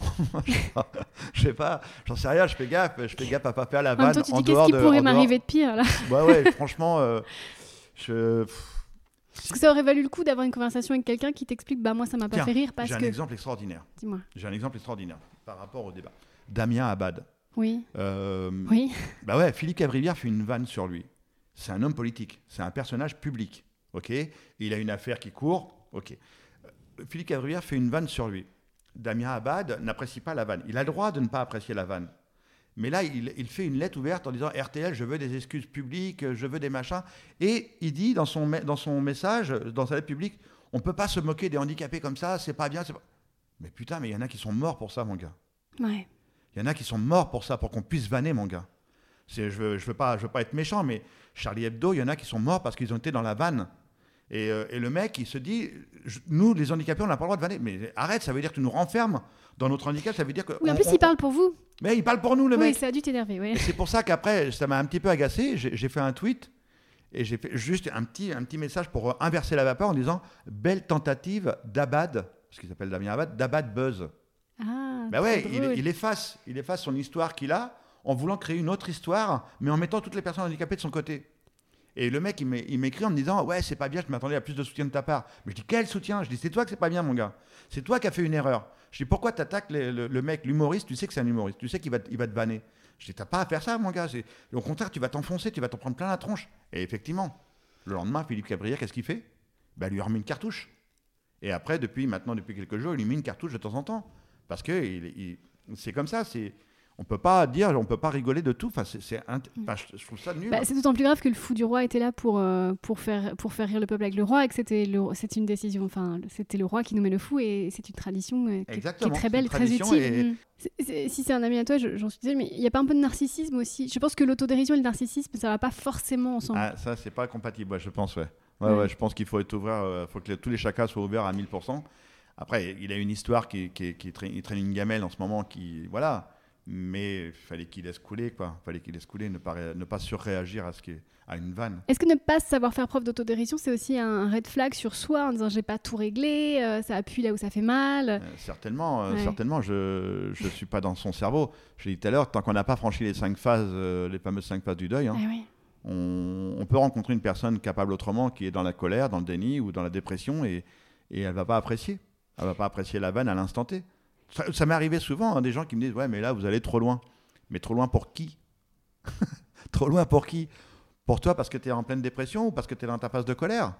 Je sais pas, j'en sais rien, je fais gaffe, je fais gaffe à pas faire la En vanne tu en dis qu'est-ce dehors qui pourrait m'arriver de pire, là Ouais, ouais, franchement, euh, je... Parce que ça aurait valu le coup d'avoir une conversation avec quelqu'un qui t'explique Bah, moi, ça m'a pas Tiens, fait rire parce j'ai un que. exemple extraordinaire. Dis-moi. J'ai un exemple extraordinaire par rapport au débat. Damien Abad. Oui. Euh, Oui. Bah ouais, Philippe Cavrivière fait une vanne sur lui. C'est un homme politique, c'est un personnage public, ok? Il a une affaire qui court, ok. Euh, Philippe Cavrivière fait une vanne sur lui. Damien Abad n'apprécie pas la vanne. Il a le droit de ne pas apprécier la vanne. Mais là, il, il fait une lettre ouverte en disant RTL, je veux des excuses publiques, je veux des machins. Et il dit dans son, dans son message, dans sa lettre publique, on peut pas se moquer des handicapés comme ça, c'est pas bien. pas- Mais putain, mais il y en a qui sont morts pour ça, mon gars. Ouais. Il y en a qui sont morts pour ça, pour qu'on puisse vanner, mon gars. C'est, je veux, je veux pas, je veux pas être méchant, mais Charlie Hebdo, il y en a qui sont morts parce qu'ils ont été dans la vanne. Et, euh, et le mec, il se dit, je- nous, les handicapés, on n'a pas le droit de vanner. Mais arrête, ça veut dire que tu nous renfermes dans notre handicap. Ça veut dire que. Oui, en on- plus, on- il parle pour vous. Mais il parle pour nous, le Oui, mec. ça a dû t'énerver, oui. C'est pour ça qu'après, ça m'a un petit peu agacé. J'ai fait un tweet et j'ai fait juste un petit, un petit message pour inverser la vapeur en disant belle tentative d'Abad, ce qu'il s'appelle Damien Abad, d'Abad Buzz. Ah, Bah ouais, il, il efface, il efface son histoire qu'il a en voulant créer une autre histoire, mais en mettant toutes les personnes handicapées de son côté. Et le mec, il m'é- il m'écrit en me disant Ouais, c'est pas bien, je m'attendais à plus de soutien de ta part. Mais je dis Quel soutien? Je dis C'est toi que c'est pas bien, mon gars. C'est toi qui as fait une erreur. Je dis Pourquoi t'attaques le, mec, l'humoriste? Tu sais que c'est un humoriste, tu sais qu'il va, il va te vanner. Je dis T'as pas à faire ça, mon gars. Au contraire, tu vas t'enfoncer, tu vas t'en prendre plein la tronche. Et effectivement, le lendemain, Philippe Cabrière, qu'est-ce qu'il fait? Bah, lui remet une cartouche. Et après, depuis maintenant, depuis quelques jours, il lui met une cartouche de temps en temps. Parce que c'est comme ça. C'est, on peut pas dire, on peut pas rigoler de tout. Enfin, c'est, enfin, je, trouve ça nul. Bah, c'est d'autant plus grave que le fou du roi était là pour, euh, pour, faire, pour faire rire le peuple avec le roi et que c'était le- c'est une décision. Enfin, c'était le roi qui nommait le fou et c'est une tradition euh, qui, est- qui est Exactement, très belle très utile. et- Mm. Si c'est un ami à toi, je- j'en suis désolée, mais il n'y a pas un peu de narcissisme aussi? Je pense que l'autodérision et le narcissisme, ça va pas forcément ensemble. Ah, ça, c'est pas compatible, ouais, je pense, ouais. Ouais, je pense qu'il faut être ouvert, euh, faut que les- tous les chacas soient ouverts à 1000%. Après, il a une histoire qui, qui, qui traîne, il traîne une gamelle en ce moment, qui, voilà. Mais il fallait qu'il laisse couler, quoi. fallait qu'il laisse couler, ne pas, ré- ne pas surréagir à, ce qui est, à une vanne. Est-ce que ne pas savoir faire preuve d'autodérision, c'est aussi un red flag sur soi en disant j'ai pas tout réglé, euh, ça appuie là où ça fait mal? Euh, certainement, euh, Ouais. certainement, je ne suis pas dans son cerveau. Je l'ai dit tout à l'heure, tant qu'on n'a pas franchi les cinq phases, les fameuses cinq phases du deuil, hein, Ah oui. on, on peut rencontrer une personne capable autrement qui est dans la colère, dans le déni ou dans la dépression et, et elle va pas apprécier. Elle va pas apprécier la vanne à l'instant T. Ça, ça m'est arrivé souvent, hein, des gens qui me disent Ouais, mais là, vous allez trop loin. Mais trop loin pour qui? Trop loin pour qui? Pour toi parce que tu es en pleine dépression ou parce que tu es dans ta phase de colère?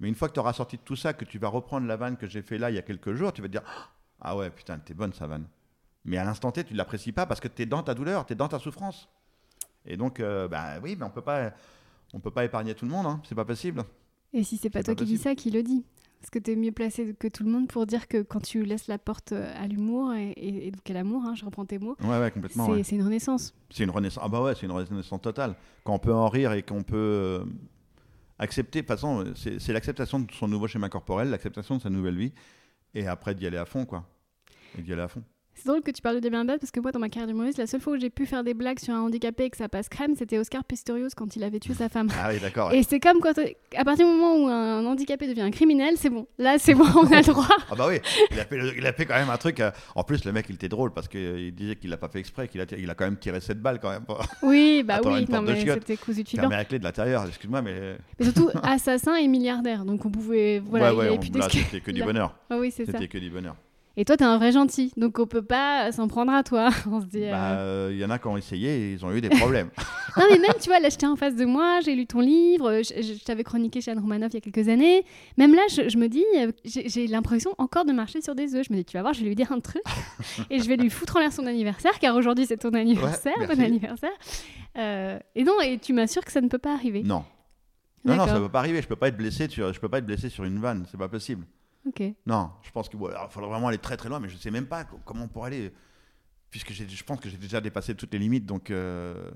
Mais une fois que tu auras sorti de tout ça, que tu vas reprendre la vanne que j'ai fait là il y a quelques jours, tu vas te dire Ah ouais, putain, t'es bonne sa vanne. Mais à l'instant T, tu ne l'apprécies pas parce que tu es dans ta douleur, tu es dans ta souffrance. Et donc, euh, bah oui, mais on peut pas, on peut pas épargner tout le monde, hein, c'est pas possible. Et si c'est pas toi pas qui dis ça, qui le dit? Parce que tu es mieux placé que tout le monde pour dire que quand tu laisses la porte euh, à l'humour, et, et- et donc à l'amour, hein, je reprends tes mots, Ouais, ouais, complètement. c'est ouais. c'est une renaissance. C'est une renaissance. Ah bah ouais, c'est une renaissance totale. Quand on peut en rire et qu'on peut euh, accepter, de toute façon, c'est c'est l'acceptation de son nouveau schéma corporel, l'acceptation de sa nouvelle vie, et après d'y aller à fond, quoi. Et d'y aller à fond. C'est drôle que tu parles de Damien Abad parce que moi, dans ma carrière d'humoriste, la seule fois où j'ai pu faire des blagues sur un handicapé et que ça passe crème, c'était Oscar Pistorius quand il avait tué sa femme. Ah oui, d'accord. ouais. Et c'est comme quand, à partir du moment où un handicapé devient un criminel, c'est bon. Là, c'est bon, on a le droit. Ah bah oui, il a fait, le- il a fait quand même un truc. euh, En plus, le mec, il était drôle parce qu'il disait qu'il l'a pas fait exprès, qu'il a, tiré- il a quand même tiré cette balle quand même. Oui, bah Attends, oui, non mais c'était cousu de la clé de l'intérieur, excuse-moi, mais. Mais surtout assassin et milliardaire, donc on pouvait, voilà, ouais, ouais, on- là, c'était que du bonheur. Ah oui, c'est ça. C'était que du bonheur. Et toi, t'es un vrai gentil, donc on peut pas s'en prendre à toi. On se dit. euh, Bah, euh, il y en a qui ont essayé et ils ont eu des problèmes. Non, mais même, tu vois, là, j'étais en face de moi, j'ai lu ton livre, je, t'avais chroniqué chez Anne Romanoff il y a quelques années. Même là, je, je me dis, euh, j'ai l'impression encore de marcher sur des œufs. Je me dis, tu vas voir, je vais lui dire un truc et je vais lui foutre en l'air son anniversaire, car aujourd'hui, c'est ton anniversaire. bon merci. anniversaire. Euh, et non, et tu m'assures que ça ne peut pas arriver. non. Non, non, ça D'accord. peut pas arriver. Je peux pas être blessé sur, je peux pas être blessé sur une vanne. C'est pas possible. Non, je pense qu'il faudrait vraiment aller très très loin, mais je sais même pas co- comment on pourrait aller, puisque je pense que j'ai déjà dépassé toutes les limites, donc euh,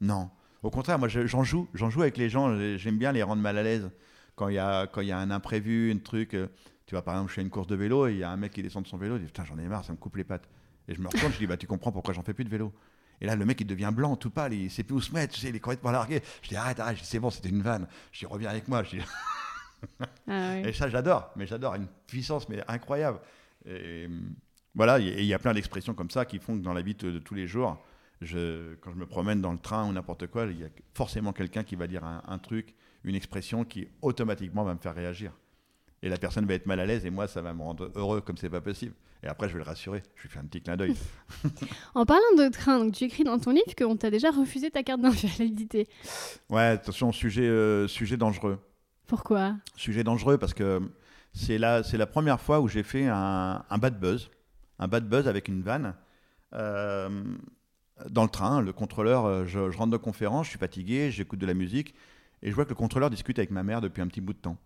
non. Au contraire, moi je- j'en joue, j'en joue avec les gens. j'ai- J'aime bien les rendre mal à l'aise quand il y a y a un imprévu, un truc. euh, tu vois, par exemple, je fais une course de vélo et il y a un mec qui descend de son vélo, il dit putain j'en ai marre, ça me coupe les pattes. Et je me retourne, je dis bah tu comprends pourquoi j'en fais plus de vélo. Et là, le mec, il devient blanc, tout pâle, il sait plus où se mettre, il est complètement largué. Je dis arrête, arrête, c'est bon, c'était une vanne. Je dis reviens avec moi. Ah, et ça, j'adore, mais j'adore, une puissance mais incroyable. Et, voilà, il y a plein d'expressions comme ça qui font que dans la vie de, de tous les jours, je, quand je me promène dans le train ou n'importe quoi, il y a forcément quelqu'un qui va dire un, un truc, une expression qui automatiquement va me faire réagir. Et la personne va être mal à l'aise et moi, ça va me rendre heureux comme c'est pas possible. Et après, je vais le rassurer. Je lui fais un petit clin d'œil. En parlant de train, donc, tu écris dans ton livre qu'on t'a déjà refusé ta carte d'invalidité. Ouais, attention, sujet, euh, sujet dangereux. Pourquoi? Sujet dangereux parce que c'est la, c'est la première fois où j'ai fait un, bad buzz. un bad buzz avec une vanne. Euh, dans le train, le contrôleur, euh, je, rentre de conférence, je suis fatigué, j'écoute de la musique, et je vois que le contrôleur discute avec ma mère depuis un petit bout de temps.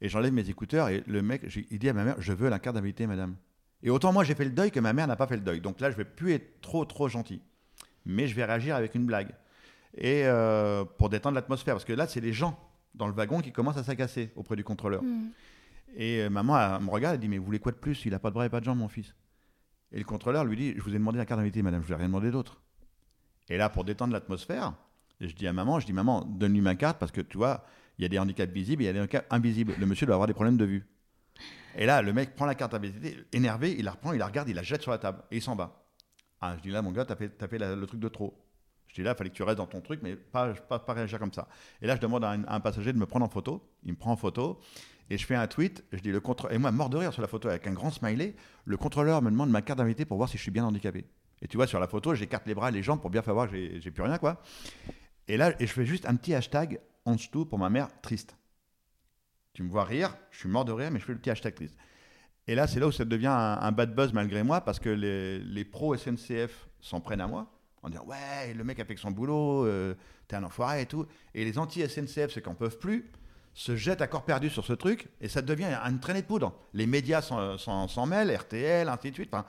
Et j'enlève mes écouteurs, et le mec, il dit à ma mère, je veux la carte d'invité, madame. Et autant moi j'ai fait le deuil que ma mère n'a pas fait le deuil. Donc là, je vais plus être trop, trop gentil. Mais je vais réagir avec une blague. Et euh, pour détendre l'atmosphère, parce que là, c'est les gens dans le wagon qui commencent à s'agacer auprès du contrôleur. Hmm. Et euh, maman elle me regarde, elle dit Mais vous voulez quoi de plus? Il a pas de bras et pas de jambes, mon fils. Et le contrôleur lui dit Je vous ai demandé la carte d'invité, madame, je vous ai rien demandé d'autre. Et là, pour détendre l'atmosphère, je dis à maman Je dis Maman, donne-lui ma carte parce que tu vois, il y a des handicaps visibles et il y a des handicaps invisibles. Le monsieur doit avoir des problèmes de vue. Et là, le mec prend la carte d'invité, énervé, il la reprend, il la regarde, il la jette sur la table et il s'en va. Ah, je dis Là, mon gars, t'as fait, t'as fait la- le truc de trop. Je dis là, il fallait que tu restes dans ton truc, mais pas, pas, réagir comme ça. Et là, je demande à un, passager de me prendre en photo. Il me prend en photo. Et je fais un tweet, je dis le et moi mort de rire sur la photo avec un grand smiley, le contrôleur me demande ma carte d'invité pour voir si je suis bien handicapé. Et tu vois sur la photo, j'écarte les bras et les jambes pour bien faire voir que j'ai plus rien quoi. Et là, et je fais juste un petit hashtag en dessous pour ma mère triste. Tu me vois rire, je suis mort de rire, mais je fais le petit hashtag triste. Et là, c'est là où ça devient un, un bad buzz malgré moi, parce que les, les pros SNCF s'en prennent à moi, en disant Ouais, le mec a fait son boulot, euh, t'es un enfoiré et tout. Et les anti-SNCF, ceux qui n'en peuvent plus, se jettent à corps perdu sur ce truc, et ça devient une traînée de poudre. Les médias s'en mêlent, RTL, ainsi de suite. Enfin,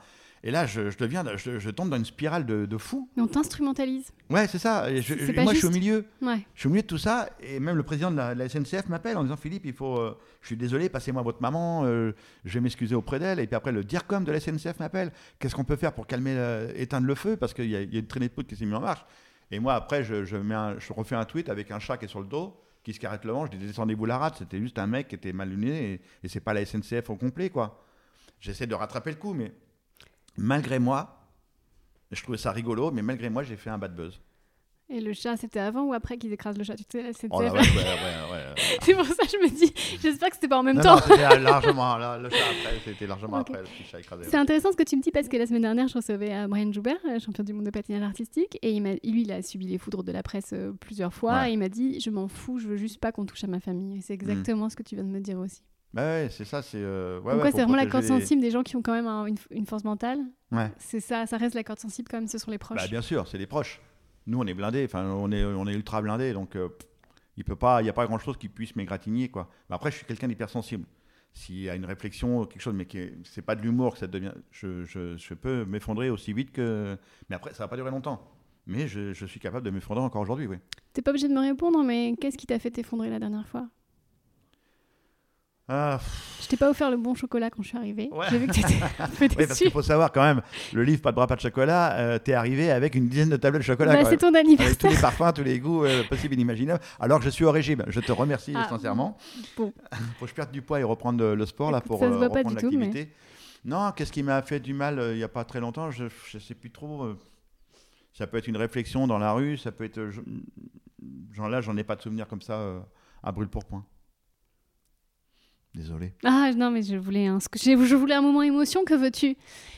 et là, je, je deviens, je, je tombe dans une spirale de, de fou. Mais on t'instrumentalise. Ouais, c'est ça. Et je- C'est je- pas moi, je suis au milieu. Ouais. Je suis au milieu de tout ça, et même le président de la, la SNCF m'appelle en disant Philippe, il faut, euh, je suis désolé, passez-moi votre maman, euh, je vais m'excuser auprès d'elle. Et puis après, le DIRCOM de la SNCF m'appelle Qu'est-ce qu'on peut faire pour calmer, éteindre le feu? Parce qu'il y, a il y a une traînée de poudre qui s'est mise en marche. Et moi, après, je, je mets un- je refais un tweet avec un chat qui est sur le dos, qui se carrette le ventre. Je dis Descendez-vous la rate, c'était juste un mec qui était mal luné, et, et c'est pas la SNCF au complet, quoi. J'essaie de rattraper le coup, mais malgré moi, je trouvais ça rigolo, mais malgré moi, j'ai fait un bad buzz. Et le chat, c'était avant ou après qu'ils écrasent le chat? Tu sais, c'était- Oh la vache, ouais, ouais, ouais. C'est pour ça que je me dis, j'espère que c'était pas en même Non, temps. non, c'était largement, là, le chat après, c'était largement après, le chat écrasé. C'est intéressant ce que tu me dis parce que la semaine dernière, je recevais euh, Brian Joubert, euh, champion du monde de patinage artistique, et il lui, il a subi les foudres de la presse euh, plusieurs fois, et il m'a dit Je m'en fous, je veux juste pas qu'on touche à ma famille. Et c'est exactement ce que tu viens de me dire aussi. Bah ouais, c'est ça, c'est. euh, ouais, ouais, c'est vraiment la corde les- sensible des gens qui ont quand même un- une, une force mentale. Ouais. C'est ça, ça reste la corde sensible quand même, ce sont les proches. Bah, bien sûr, c'est les proches. Nous, on est blindés, enfin, on est, on est ultra blindés, donc euh, il peut pas, il n'y a pas grand chose qui puisse m'égratigner, quoi. Mais après, je suis quelqu'un d'hypersensible. S'il y a une réflexion, quelque chose, mais qui est- c'est pas de l'humour que ça devient, je, je, je peux m'effondrer aussi vite que. Mais après, ça va pas durer longtemps. Mais je, je suis capable de m'effondrer encore aujourd'hui, oui. T'es pas obligé de me répondre, mais qu'est-ce qui t'a fait t'effondrer la dernière fois? Ah, Je t'ai pas offert le bon chocolat quand je suis arrivée. Ouais. J'ai vu que t'étais un peu Oui, parce déçu. qu'il faut savoir quand même, le livre Pas de bras, pas de chocolat, euh, t'es arrivé avec une dizaine de tablettes de chocolat. Bah, c'est ton Avec tous anniversaire. les parfums, tous les goûts euh, possibles et inimaginables. Alors que je suis au régime. Je te remercie Ah, sincèrement. bon. Faut que je perde du poids et reprendre le, le sport là pour ça se euh, voit reprendre mais- l'activité. Non, qu'est-ce qui m'a fait du mal euh, il n'y a pas très longtemps Je ne sais plus trop. euh, ça peut être une réflexion dans la rue, ça peut être. euh, Genre là, j'en ai pas de souvenir comme ça euh, à brûle pour point. Désolé. Ah non, mais je voulais un, je voulais un moment émotion, que veux-tu?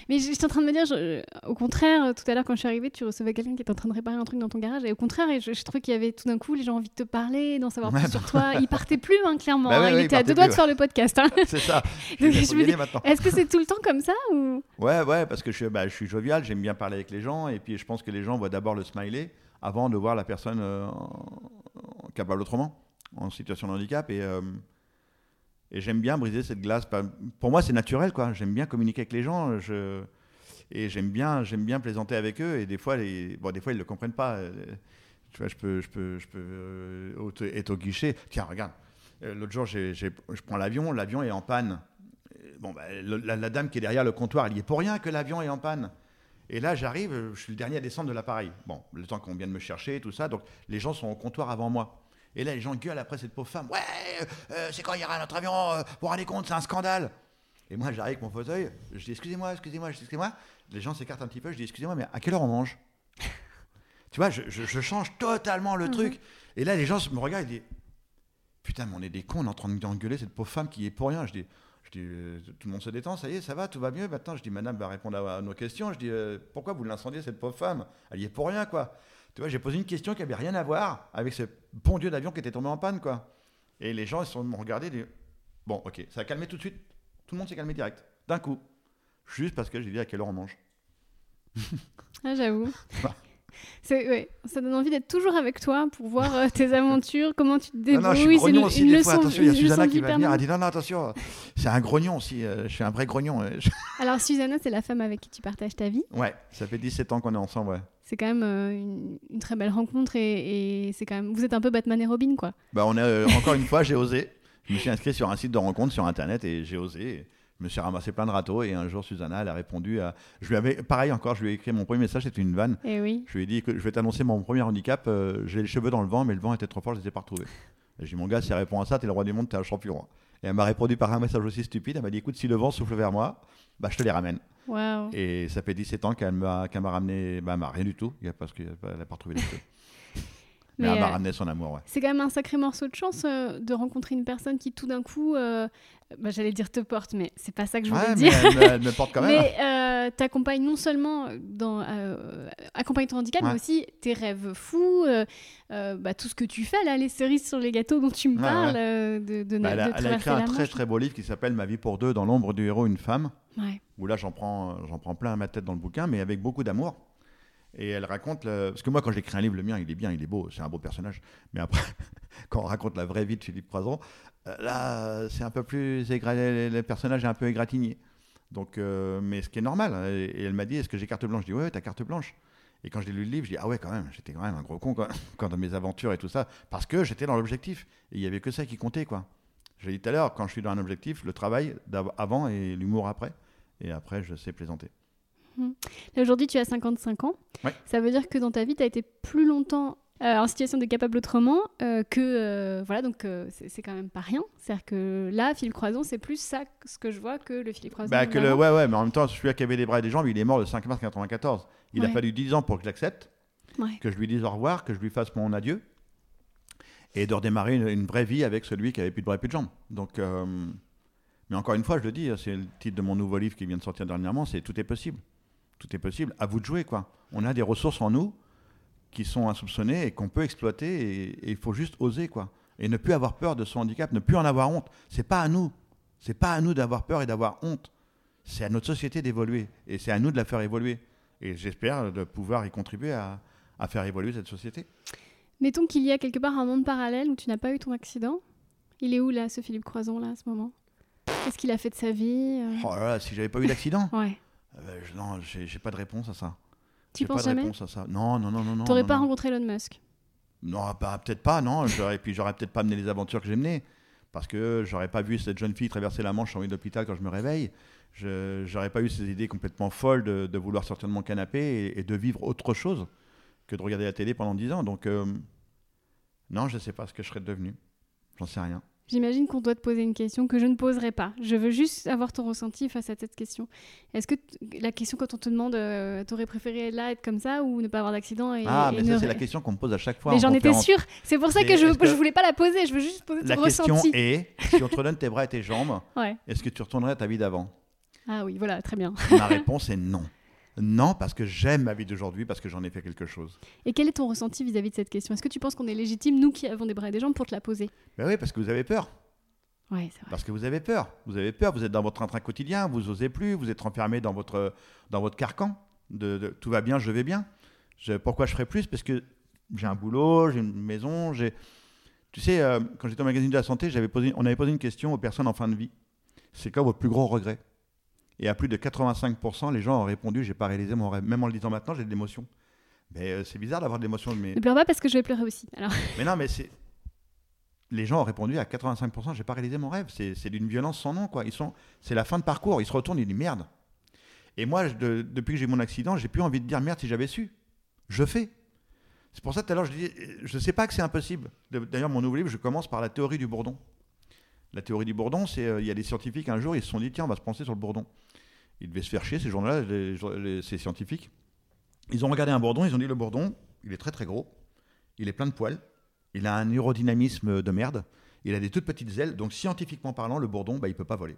Mais j'étais en train de me dire, je- au contraire, euh, tout à l'heure quand je suis arrivée, tu recevais quelqu'un qui était en train de réparer un truc dans ton garage, et au contraire, et je, je trouvais qu'il y avait tout d'un coup les gens envie de te parler, d'en savoir Ouais, plus sur toi. Il partait plus, hein, clairement. Bah ouais, hein, il ouais, il était à deux doigts de faire le podcast. hein. C'est ça. Donc, je me dis-. Est-ce que c'est tout le temps comme ça ou? Ouais, ouais, parce que je, suis- bah, je suis jovial, j'aime bien parler avec les gens, et puis je pense que les gens voient d'abord le smiley avant de voir la personne euh, capable autrement, en situation de handicap, et, euh, et j'aime bien briser cette glace. Pas- Pour moi, c'est naturel, quoi. J'aime bien communiquer avec les gens, et j'aime bien, j'aime bien plaisanter avec eux, et des fois, bon, des fois, ils le comprennent pas. euh, Tu vois, je peux, je peux, je peux euh, être au guichet. Tiens, regarde. euh, L'autre jour, j'ai- j'ai- je prends l'avion, l'avion est en panne. Bon, bah, la, dame qui est derrière le comptoir, elle y est pour rien que l'avion est en panne. Et là, j'arrive, je suis le dernier à descendre de l'appareil. Bon, le temps qu'on vienne me chercher, tout ça. Donc, les gens sont au comptoir avant moi. Et là, les gens gueulent après cette pauvre femme. Ouais, euh, c'est quand il y aura notre avion euh, vous rendez compte, c'est un scandale. Et moi, j'arrive avec mon fauteuil. Je dis excusez-moi, excusez-moi, excusez-moi. Les gens s'écartent un petit peu. Je dis excusez-moi, mais à quelle heure on mange? Tu vois, je, je- je change totalement le truc. Et là, les gens me regardent et disent Putain, mais on est des cons, on est en train d'engueuler cette pauvre femme qui est pour rien. Je dis, je dis euh, tout le monde se détend, ça y est, ça va, tout va mieux. Maintenant, je dis, madame va répondre à, à nos questions. Je dis, euh, pourquoi vous l'incendiez, cette pauvre femme? Elle y est pour rien, quoi. Tu vois, j'ai posé une question qui avait rien à voir avec ce bon Dieu d'avion qui était tombé en panne, quoi. Et les gens, ils sont regarder, ils disent, bon, ok, ça a calmé tout de suite. Tout le monde s'est calmé direct, d'un coup. juste parce que j'ai dit à quelle heure on mange. Ah, j'avoue. Ouais, ça donne envie d'être toujours avec toi pour voir euh, tes aventures, comment tu te Non, débrouilles. non, je suis C'est grognon une- aussi une des fois. leçon- Attention, il y a Susanna qui va venir. Elle dit non, non, attention, c'est un grognon aussi. euh, Je suis un vrai grognon. euh, je- Alors, Susanna, c'est la femme avec qui tu partages ta vie. Ouais, ça fait 17 ans qu'on est ensemble, ouais. C'est quand même une, une très belle rencontre et, et c'est quand même. Vous êtes un peu Batman et Robin, quoi. Bah, on encore une fois, j'ai osé. Je me suis inscrit sur un site de rencontre sur Internet et j'ai osé. Je me suis ramassé plein de râteaux et un jour, Susanna, elle a répondu à. Je lui avais, pareil encore, je lui ai écrit mon premier message, c'était une vanne. Et oui. Je lui ai dit que je vais t'annoncer mon premier handicap. euh, j'ai les cheveux dans le vent, mais le vent était trop fort, je les ai pas retrouvés. Et J'ai dit, mon gars, si elle répond à ça, t'es le roi du monde, t'es un champion. Et elle m'a répondu par un message aussi stupide. Elle m'a dit, écoute, si le vent souffle vers moi, bah, je te les ramène. Waouh. Et ça fait 17 ans qu'elle m'a m'a ramené, bah, elle m'a rien du tout, parce qu'elle n'a pas retrouvé les cheveux. Mais, Mais, elle m'a euh, ramené son amour, ouais. C'est quand même un sacré morceau de chance euh, de rencontrer une personne qui tout d'un coup, euh, bah, j'allais dire te porte, mais c'est pas ça que je voulais Ouais, mais dire. elle, me- elle me porte quand même. Mais euh, t'accompagne non seulement dans euh, accompagne ton handicap, Ouais. mais aussi tes rêves fous, bah, tout ce que tu fais là, les cerises sur les gâteaux dont tu me parles, de, de, Bah, elle, de a, elle a écrit un très très beau livre qui s'appelle Ma vie pour deux, dans l'ombre du héros, une femme. Ouais. Où là, j'en prends, j'en prends plein ma tête dans le bouquin, mais avec beaucoup d'amour. Et elle raconte. Parce que moi, quand j'écris un livre, le mien, il est bien, il est beau, c'est un beau personnage. Mais après, quand on raconte la vraie vie de Philippe Croison, euh, là, c'est un peu plus. Le personnage est un peu égratigné. Donc, euh, mais ce qui est normal. hein. Et, elle m'a dit Est-ce que j'ai carte blanche? Je dis Ouais, t'as carte blanche. Et quand j'ai lu le livre, je dis Ah ouais, quand même, j'étais quand même un gros con quoi, quand dans mes aventures et tout ça. Parce que j'étais dans l'objectif. Et il y avait que ça qui comptait, quoi. Je l'ai dit tout à l'heure, quand je suis dans un objectif, le travail avant et l'humour après. Et après, je sais plaisanter. Là, Aujourd'hui, tu as 55 ans. Ouais. Ça veut dire que dans ta vie, tu as été plus longtemps euh, en situation de capable autrement euh, que. euh, voilà, donc c'est c'est quand même pas rien. C'est-à-dire que là, Philippe Croison, c'est plus ça ce que je vois que le Philippe Croison. Bah, que le, ouais, ouais, mais en même temps, celui qui avait des bras et des jambes, il est mort le 5 mars 94. Il a fallu 10 ans pour que je l'accepte, Ouais. que je lui dise au revoir, que je lui fasse mon adieu, et de redémarrer une, une vraie vie avec celui qui avait plus de bras et plus de jambes. Donc, mais encore une fois, je le dis, c'est le titre de mon nouveau livre qui vient de sortir dernièrement, c'est Tout est possible. Tout est possible. À vous de jouer, quoi. On a des ressources en nous qui sont insoupçonnées et qu'on peut exploiter, et il faut juste oser, quoi. Et ne plus avoir peur de son handicap, ne plus en avoir honte. C'est pas à nous. C'est pas à nous d'avoir peur et d'avoir honte. C'est à notre société d'évoluer. Et c'est à nous de la faire évoluer. Et j'espère de pouvoir y contribuer à, à faire évoluer cette société. Mettons qu'il y a quelque part un monde parallèle où tu n'as pas eu ton accident. Il est où là, ce Philippe Croison, là, à ce moment? Qu'est-ce qu'il a fait de sa vie euh? Oh là là, si j'avais pas eu d'accident, Ouais. Euh, je- non, j'ai pas de réponse à ça. Tu pas penses de réponse à ça. Non, non, non, non, non. T'aurais pas non. rencontré Elon Musk Non, bah, peut-être pas, non. J'aurais, puis j'aurais peut-être pas mené les aventures que j'ai menées. Parce que j'aurais pas vu cette jeune fille traverser la Manche en lit d'hôpital quand je me réveille. Je j'aurais pas eu ces idées complètement folles de, de vouloir sortir de mon canapé et, et de vivre autre chose que de regarder la télé pendant 10 ans. Donc, euh, non, je sais pas ce que je serais devenu. J'en sais rien. J'imagine qu'on doit te poser une question que je ne poserai pas. Je veux juste avoir ton ressenti face à cette question. Est-ce que la question quand on te demande euh, t'aurais préféré là être comme ça ou ne pas avoir d'accident et, ah, et mais ne- ça, c'est la question qu'on me pose à chaque fois. Mais en j'en étais sûre. C'est pour ça que je, que- je voulais pas la poser. Je veux juste poser ton La question ressenti. est si on te redonne tes bras et tes jambes, Ouais. est-ce que tu retournerais à ta vie d'avant? Ah oui, voilà, très bien. Ma réponse est non. Non, parce que j'aime ma vie d'aujourd'hui, parce que j'en ai fait quelque chose. Et quel est ton ressenti vis-à-vis de cette question? Est-ce que tu penses qu'on est légitime, nous qui avons des bras et des jambes, pour te la poser? Ben oui, parce que vous avez peur. Ouais, c'est vrai. Parce que vous avez peur. Vous avez peur, vous êtes dans votre train quotidien, vous osez plus, vous êtes enfermé dans votre, dans votre carcan. De, de- tout va bien, je vais bien. Je- pourquoi je ferais plus? Parce que j'ai un boulot, j'ai une maison, j'ai. Tu sais, euh, quand j'étais au magazine de la santé, j'avais posé, on avait posé une question aux personnes en fin de vie. C'est quoi votre plus gros regret? Et à plus de 85%, les gens ont répondu j'ai pas réalisé mon rêve. Même en le disant maintenant, j'ai de l'émotion. Mais euh, c'est bizarre d'avoir de l'émotion. Mais... Ne pleure pas parce que je vais pleurer aussi. Alors, Mais non, mais c'est. Les gens ont répondu à 85%, j'ai pas réalisé mon rêve. C'est d'une violence sans nom, quoi. Ils sont, c'est la fin de parcours. Ils se retournent, ils disent merde. Et moi, je- de- depuis que j'ai eu mon accident, j'ai plus envie de dire merde si j'avais su. Je fais. C'est pour ça tout à l'heure je dis, je sais pas que c'est impossible. D'ailleurs, mon nouveau livre, je commence par la théorie du bourdon. La théorie du bourdon, c'est euh, il y a des scientifiques un jour, ils se sont dit tiens, on va se penser sur le bourdon. Ils devaient se faire chier ces les- ces scientifiques. Ils ont regardé un bourdon, ils ont dit le bourdon, il est très très gros, il est plein de poils, il a un aérodynamisme de merde, il a des toutes petites ailes, donc scientifiquement parlant, le bourdon, bah, il peut pas voler.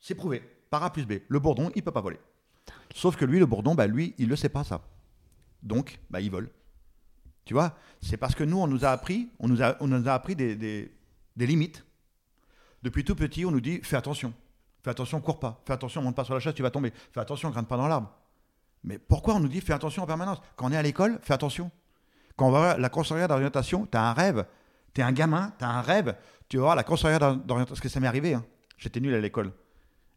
C'est prouvé, par A plus B. Le bourdon, il peut pas voler. Sauf que lui, le bourdon, bah, lui, il le sait pas ça. Donc, bah, il vole. Tu vois, c'est parce que nous, on nous a appris, on nous a, appris des limites. Depuis tout petit, on nous dit fais attention. Fais attention, cours pas. Fais attention, monte pas sur la chaise, tu vas tomber. Fais attention, grimpe pas dans l'arbre. Mais pourquoi on nous dit fais attention en permanence? Quand on est à l'école, fais attention. Quand on va voir la conseillère d'orientation, tu as un rêve. Tu es un gamin, tu as un rêve. Tu vas voir la conseillère d'orientation. Parce que ça m'est arrivé. hein. J'étais nul à l'école.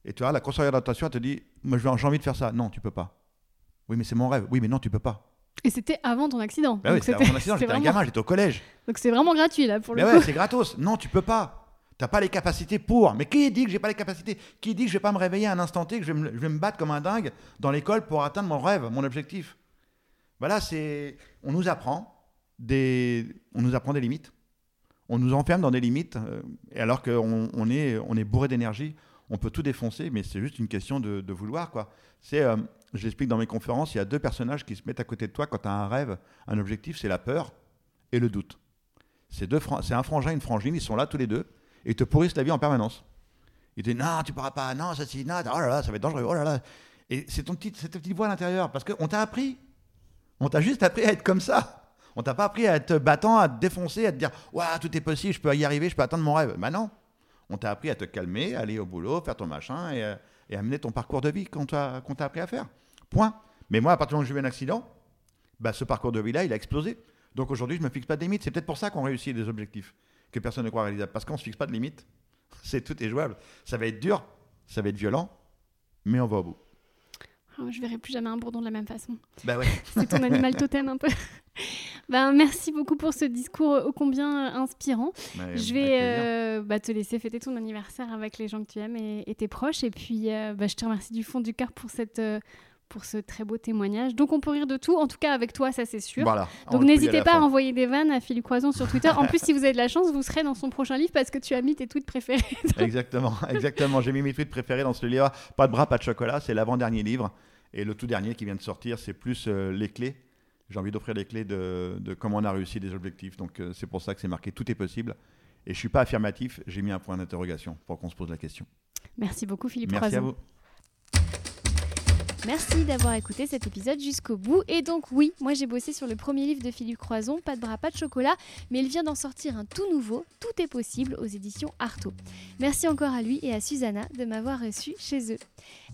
Et tu vois, la conseillère d'orientation, elle te dit Moi, j'ai envie de faire ça. Non, tu peux pas. Oui, mais c'est mon rêve. Oui, mais non, tu peux pas. Et c'était avant ton accident. Bah oui, c'était avant mon accident, j'étais un gamin, j'étais au collège. Donc c'est vraiment gratuit là pour le Mais coup. ouais, c'est gratos. Non, tu peux pas. T'as pas les capacités pour. Mais qui dit que j'ai pas les capacités? Qui dit que je vais pas me réveiller un instant T, que je vais me, battre comme un dingue dans l'école pour atteindre mon rêve, mon objectif? Voilà, c'est. On nous apprend des. On nous apprend des limites. On nous enferme dans des limites. euh, alors qu'on on est, bourré d'énergie, on peut tout défoncer, mais c'est juste une question de, vouloir, quoi. C'est. euh, je l'explique dans mes conférences, il y a deux personnages qui se mettent à côté de toi quand tu as un rêve, un objectif, c'est la peur et le doute. C'est c'est un frangin et une frangine, ils sont là tous les deux et te pourrissent la vie en permanence. Ils te disent non, tu pourras pas, non, ça non, oh là là, ça va être dangereux, oh là là. Et c'est ton petit, cette petite voix à l'intérieur parce qu'on t'a appris. On t'a juste appris à être comme ça. On t'a pas appris à être battant, à te défoncer, à te dire Waouh, tout est possible, je peux y arriver, je peux atteindre mon rêve. Bah non. On t'a appris à te calmer, aller au boulot, faire ton machin et, euh, et amener ton parcours de vie qu'on t'a t'a appris à faire. Point. Mais moi, à partir du moment où j'ai eu un accident, bah, ce parcours de vie-là, il a explosé. Donc aujourd'hui, je me fixe pas de limites. C'est peut-être pour ça qu'on réussit des objectifs que personne ne croit réalisables. Parce qu'on se fixe pas de limites. C'est tout est jouable. Ça va être dur, ça va être violent, mais on va au bout. Oh, je verrai plus jamais un bourdon de la même façon. Bah ouais. C'est ton animal totem un peu. ben, merci beaucoup pour ce discours ô combien euh, inspirant. Mais Je vais euh, bah, te laisser fêter ton anniversaire avec les gens que tu aimes et, et tes proches. Et puis, euh, bah, je te remercie du fond du cœur pour, cette, euh, pour ce très beau témoignage. Donc, on peut rire de tout. En tout cas, avec toi, ça c'est sûr. Voilà. On Donc n'hésitez pas à envoyer des vannes à Philippe Croison sur Twitter. En plus, si vous avez de la chance, vous serez dans son prochain livre parce que tu as mis tes tweets préférés. Exactement, exactement. J'ai mis mes tweets préférés dans ce livre. Pas de bras, pas de chocolat. C'est l'avant-dernier livre. Et le tout dernier qui vient de sortir, c'est plus euh, les clés. J'ai envie d'offrir les clés de, de comment on a réussi des objectifs. Donc euh, c'est pour ça que c'est marqué tout est possible. Et je suis pas affirmatif. J'ai mis un point d'interrogation pour qu'on se pose la question. Merci beaucoup Philippe Merci à Croison. vous. Merci d'avoir écouté cet épisode jusqu'au bout. Et donc oui, moi j'ai bossé sur le premier livre de Philippe Croison, Pas de bras, pas de chocolat, mais il vient d'en sortir un tout nouveau, Tout est possible, aux éditions Artaud. Merci encore à lui et à Susanna de m'avoir reçu chez eux.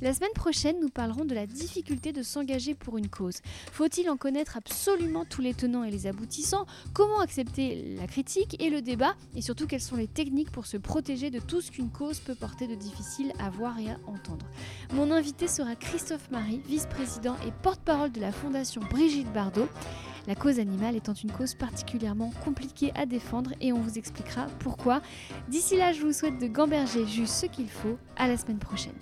La semaine prochaine, nous parlerons de la difficulté de s'engager pour une cause. Faut-il en connaître absolument tous les tenants et les aboutissants? Comment accepter la critique et le débat? Et surtout, quelles sont les techniques pour se protéger de tout ce qu'une cause peut porter de difficile à voir et à entendre? Mon invité sera Christophe Marie, vice-président et porte-parole de la Fondation Brigitte Bardot. La cause animale étant une cause particulièrement compliquée à défendre et on vous expliquera pourquoi. D'ici là, je vous souhaite de gamberger juste ce qu'il faut. À la semaine prochaine.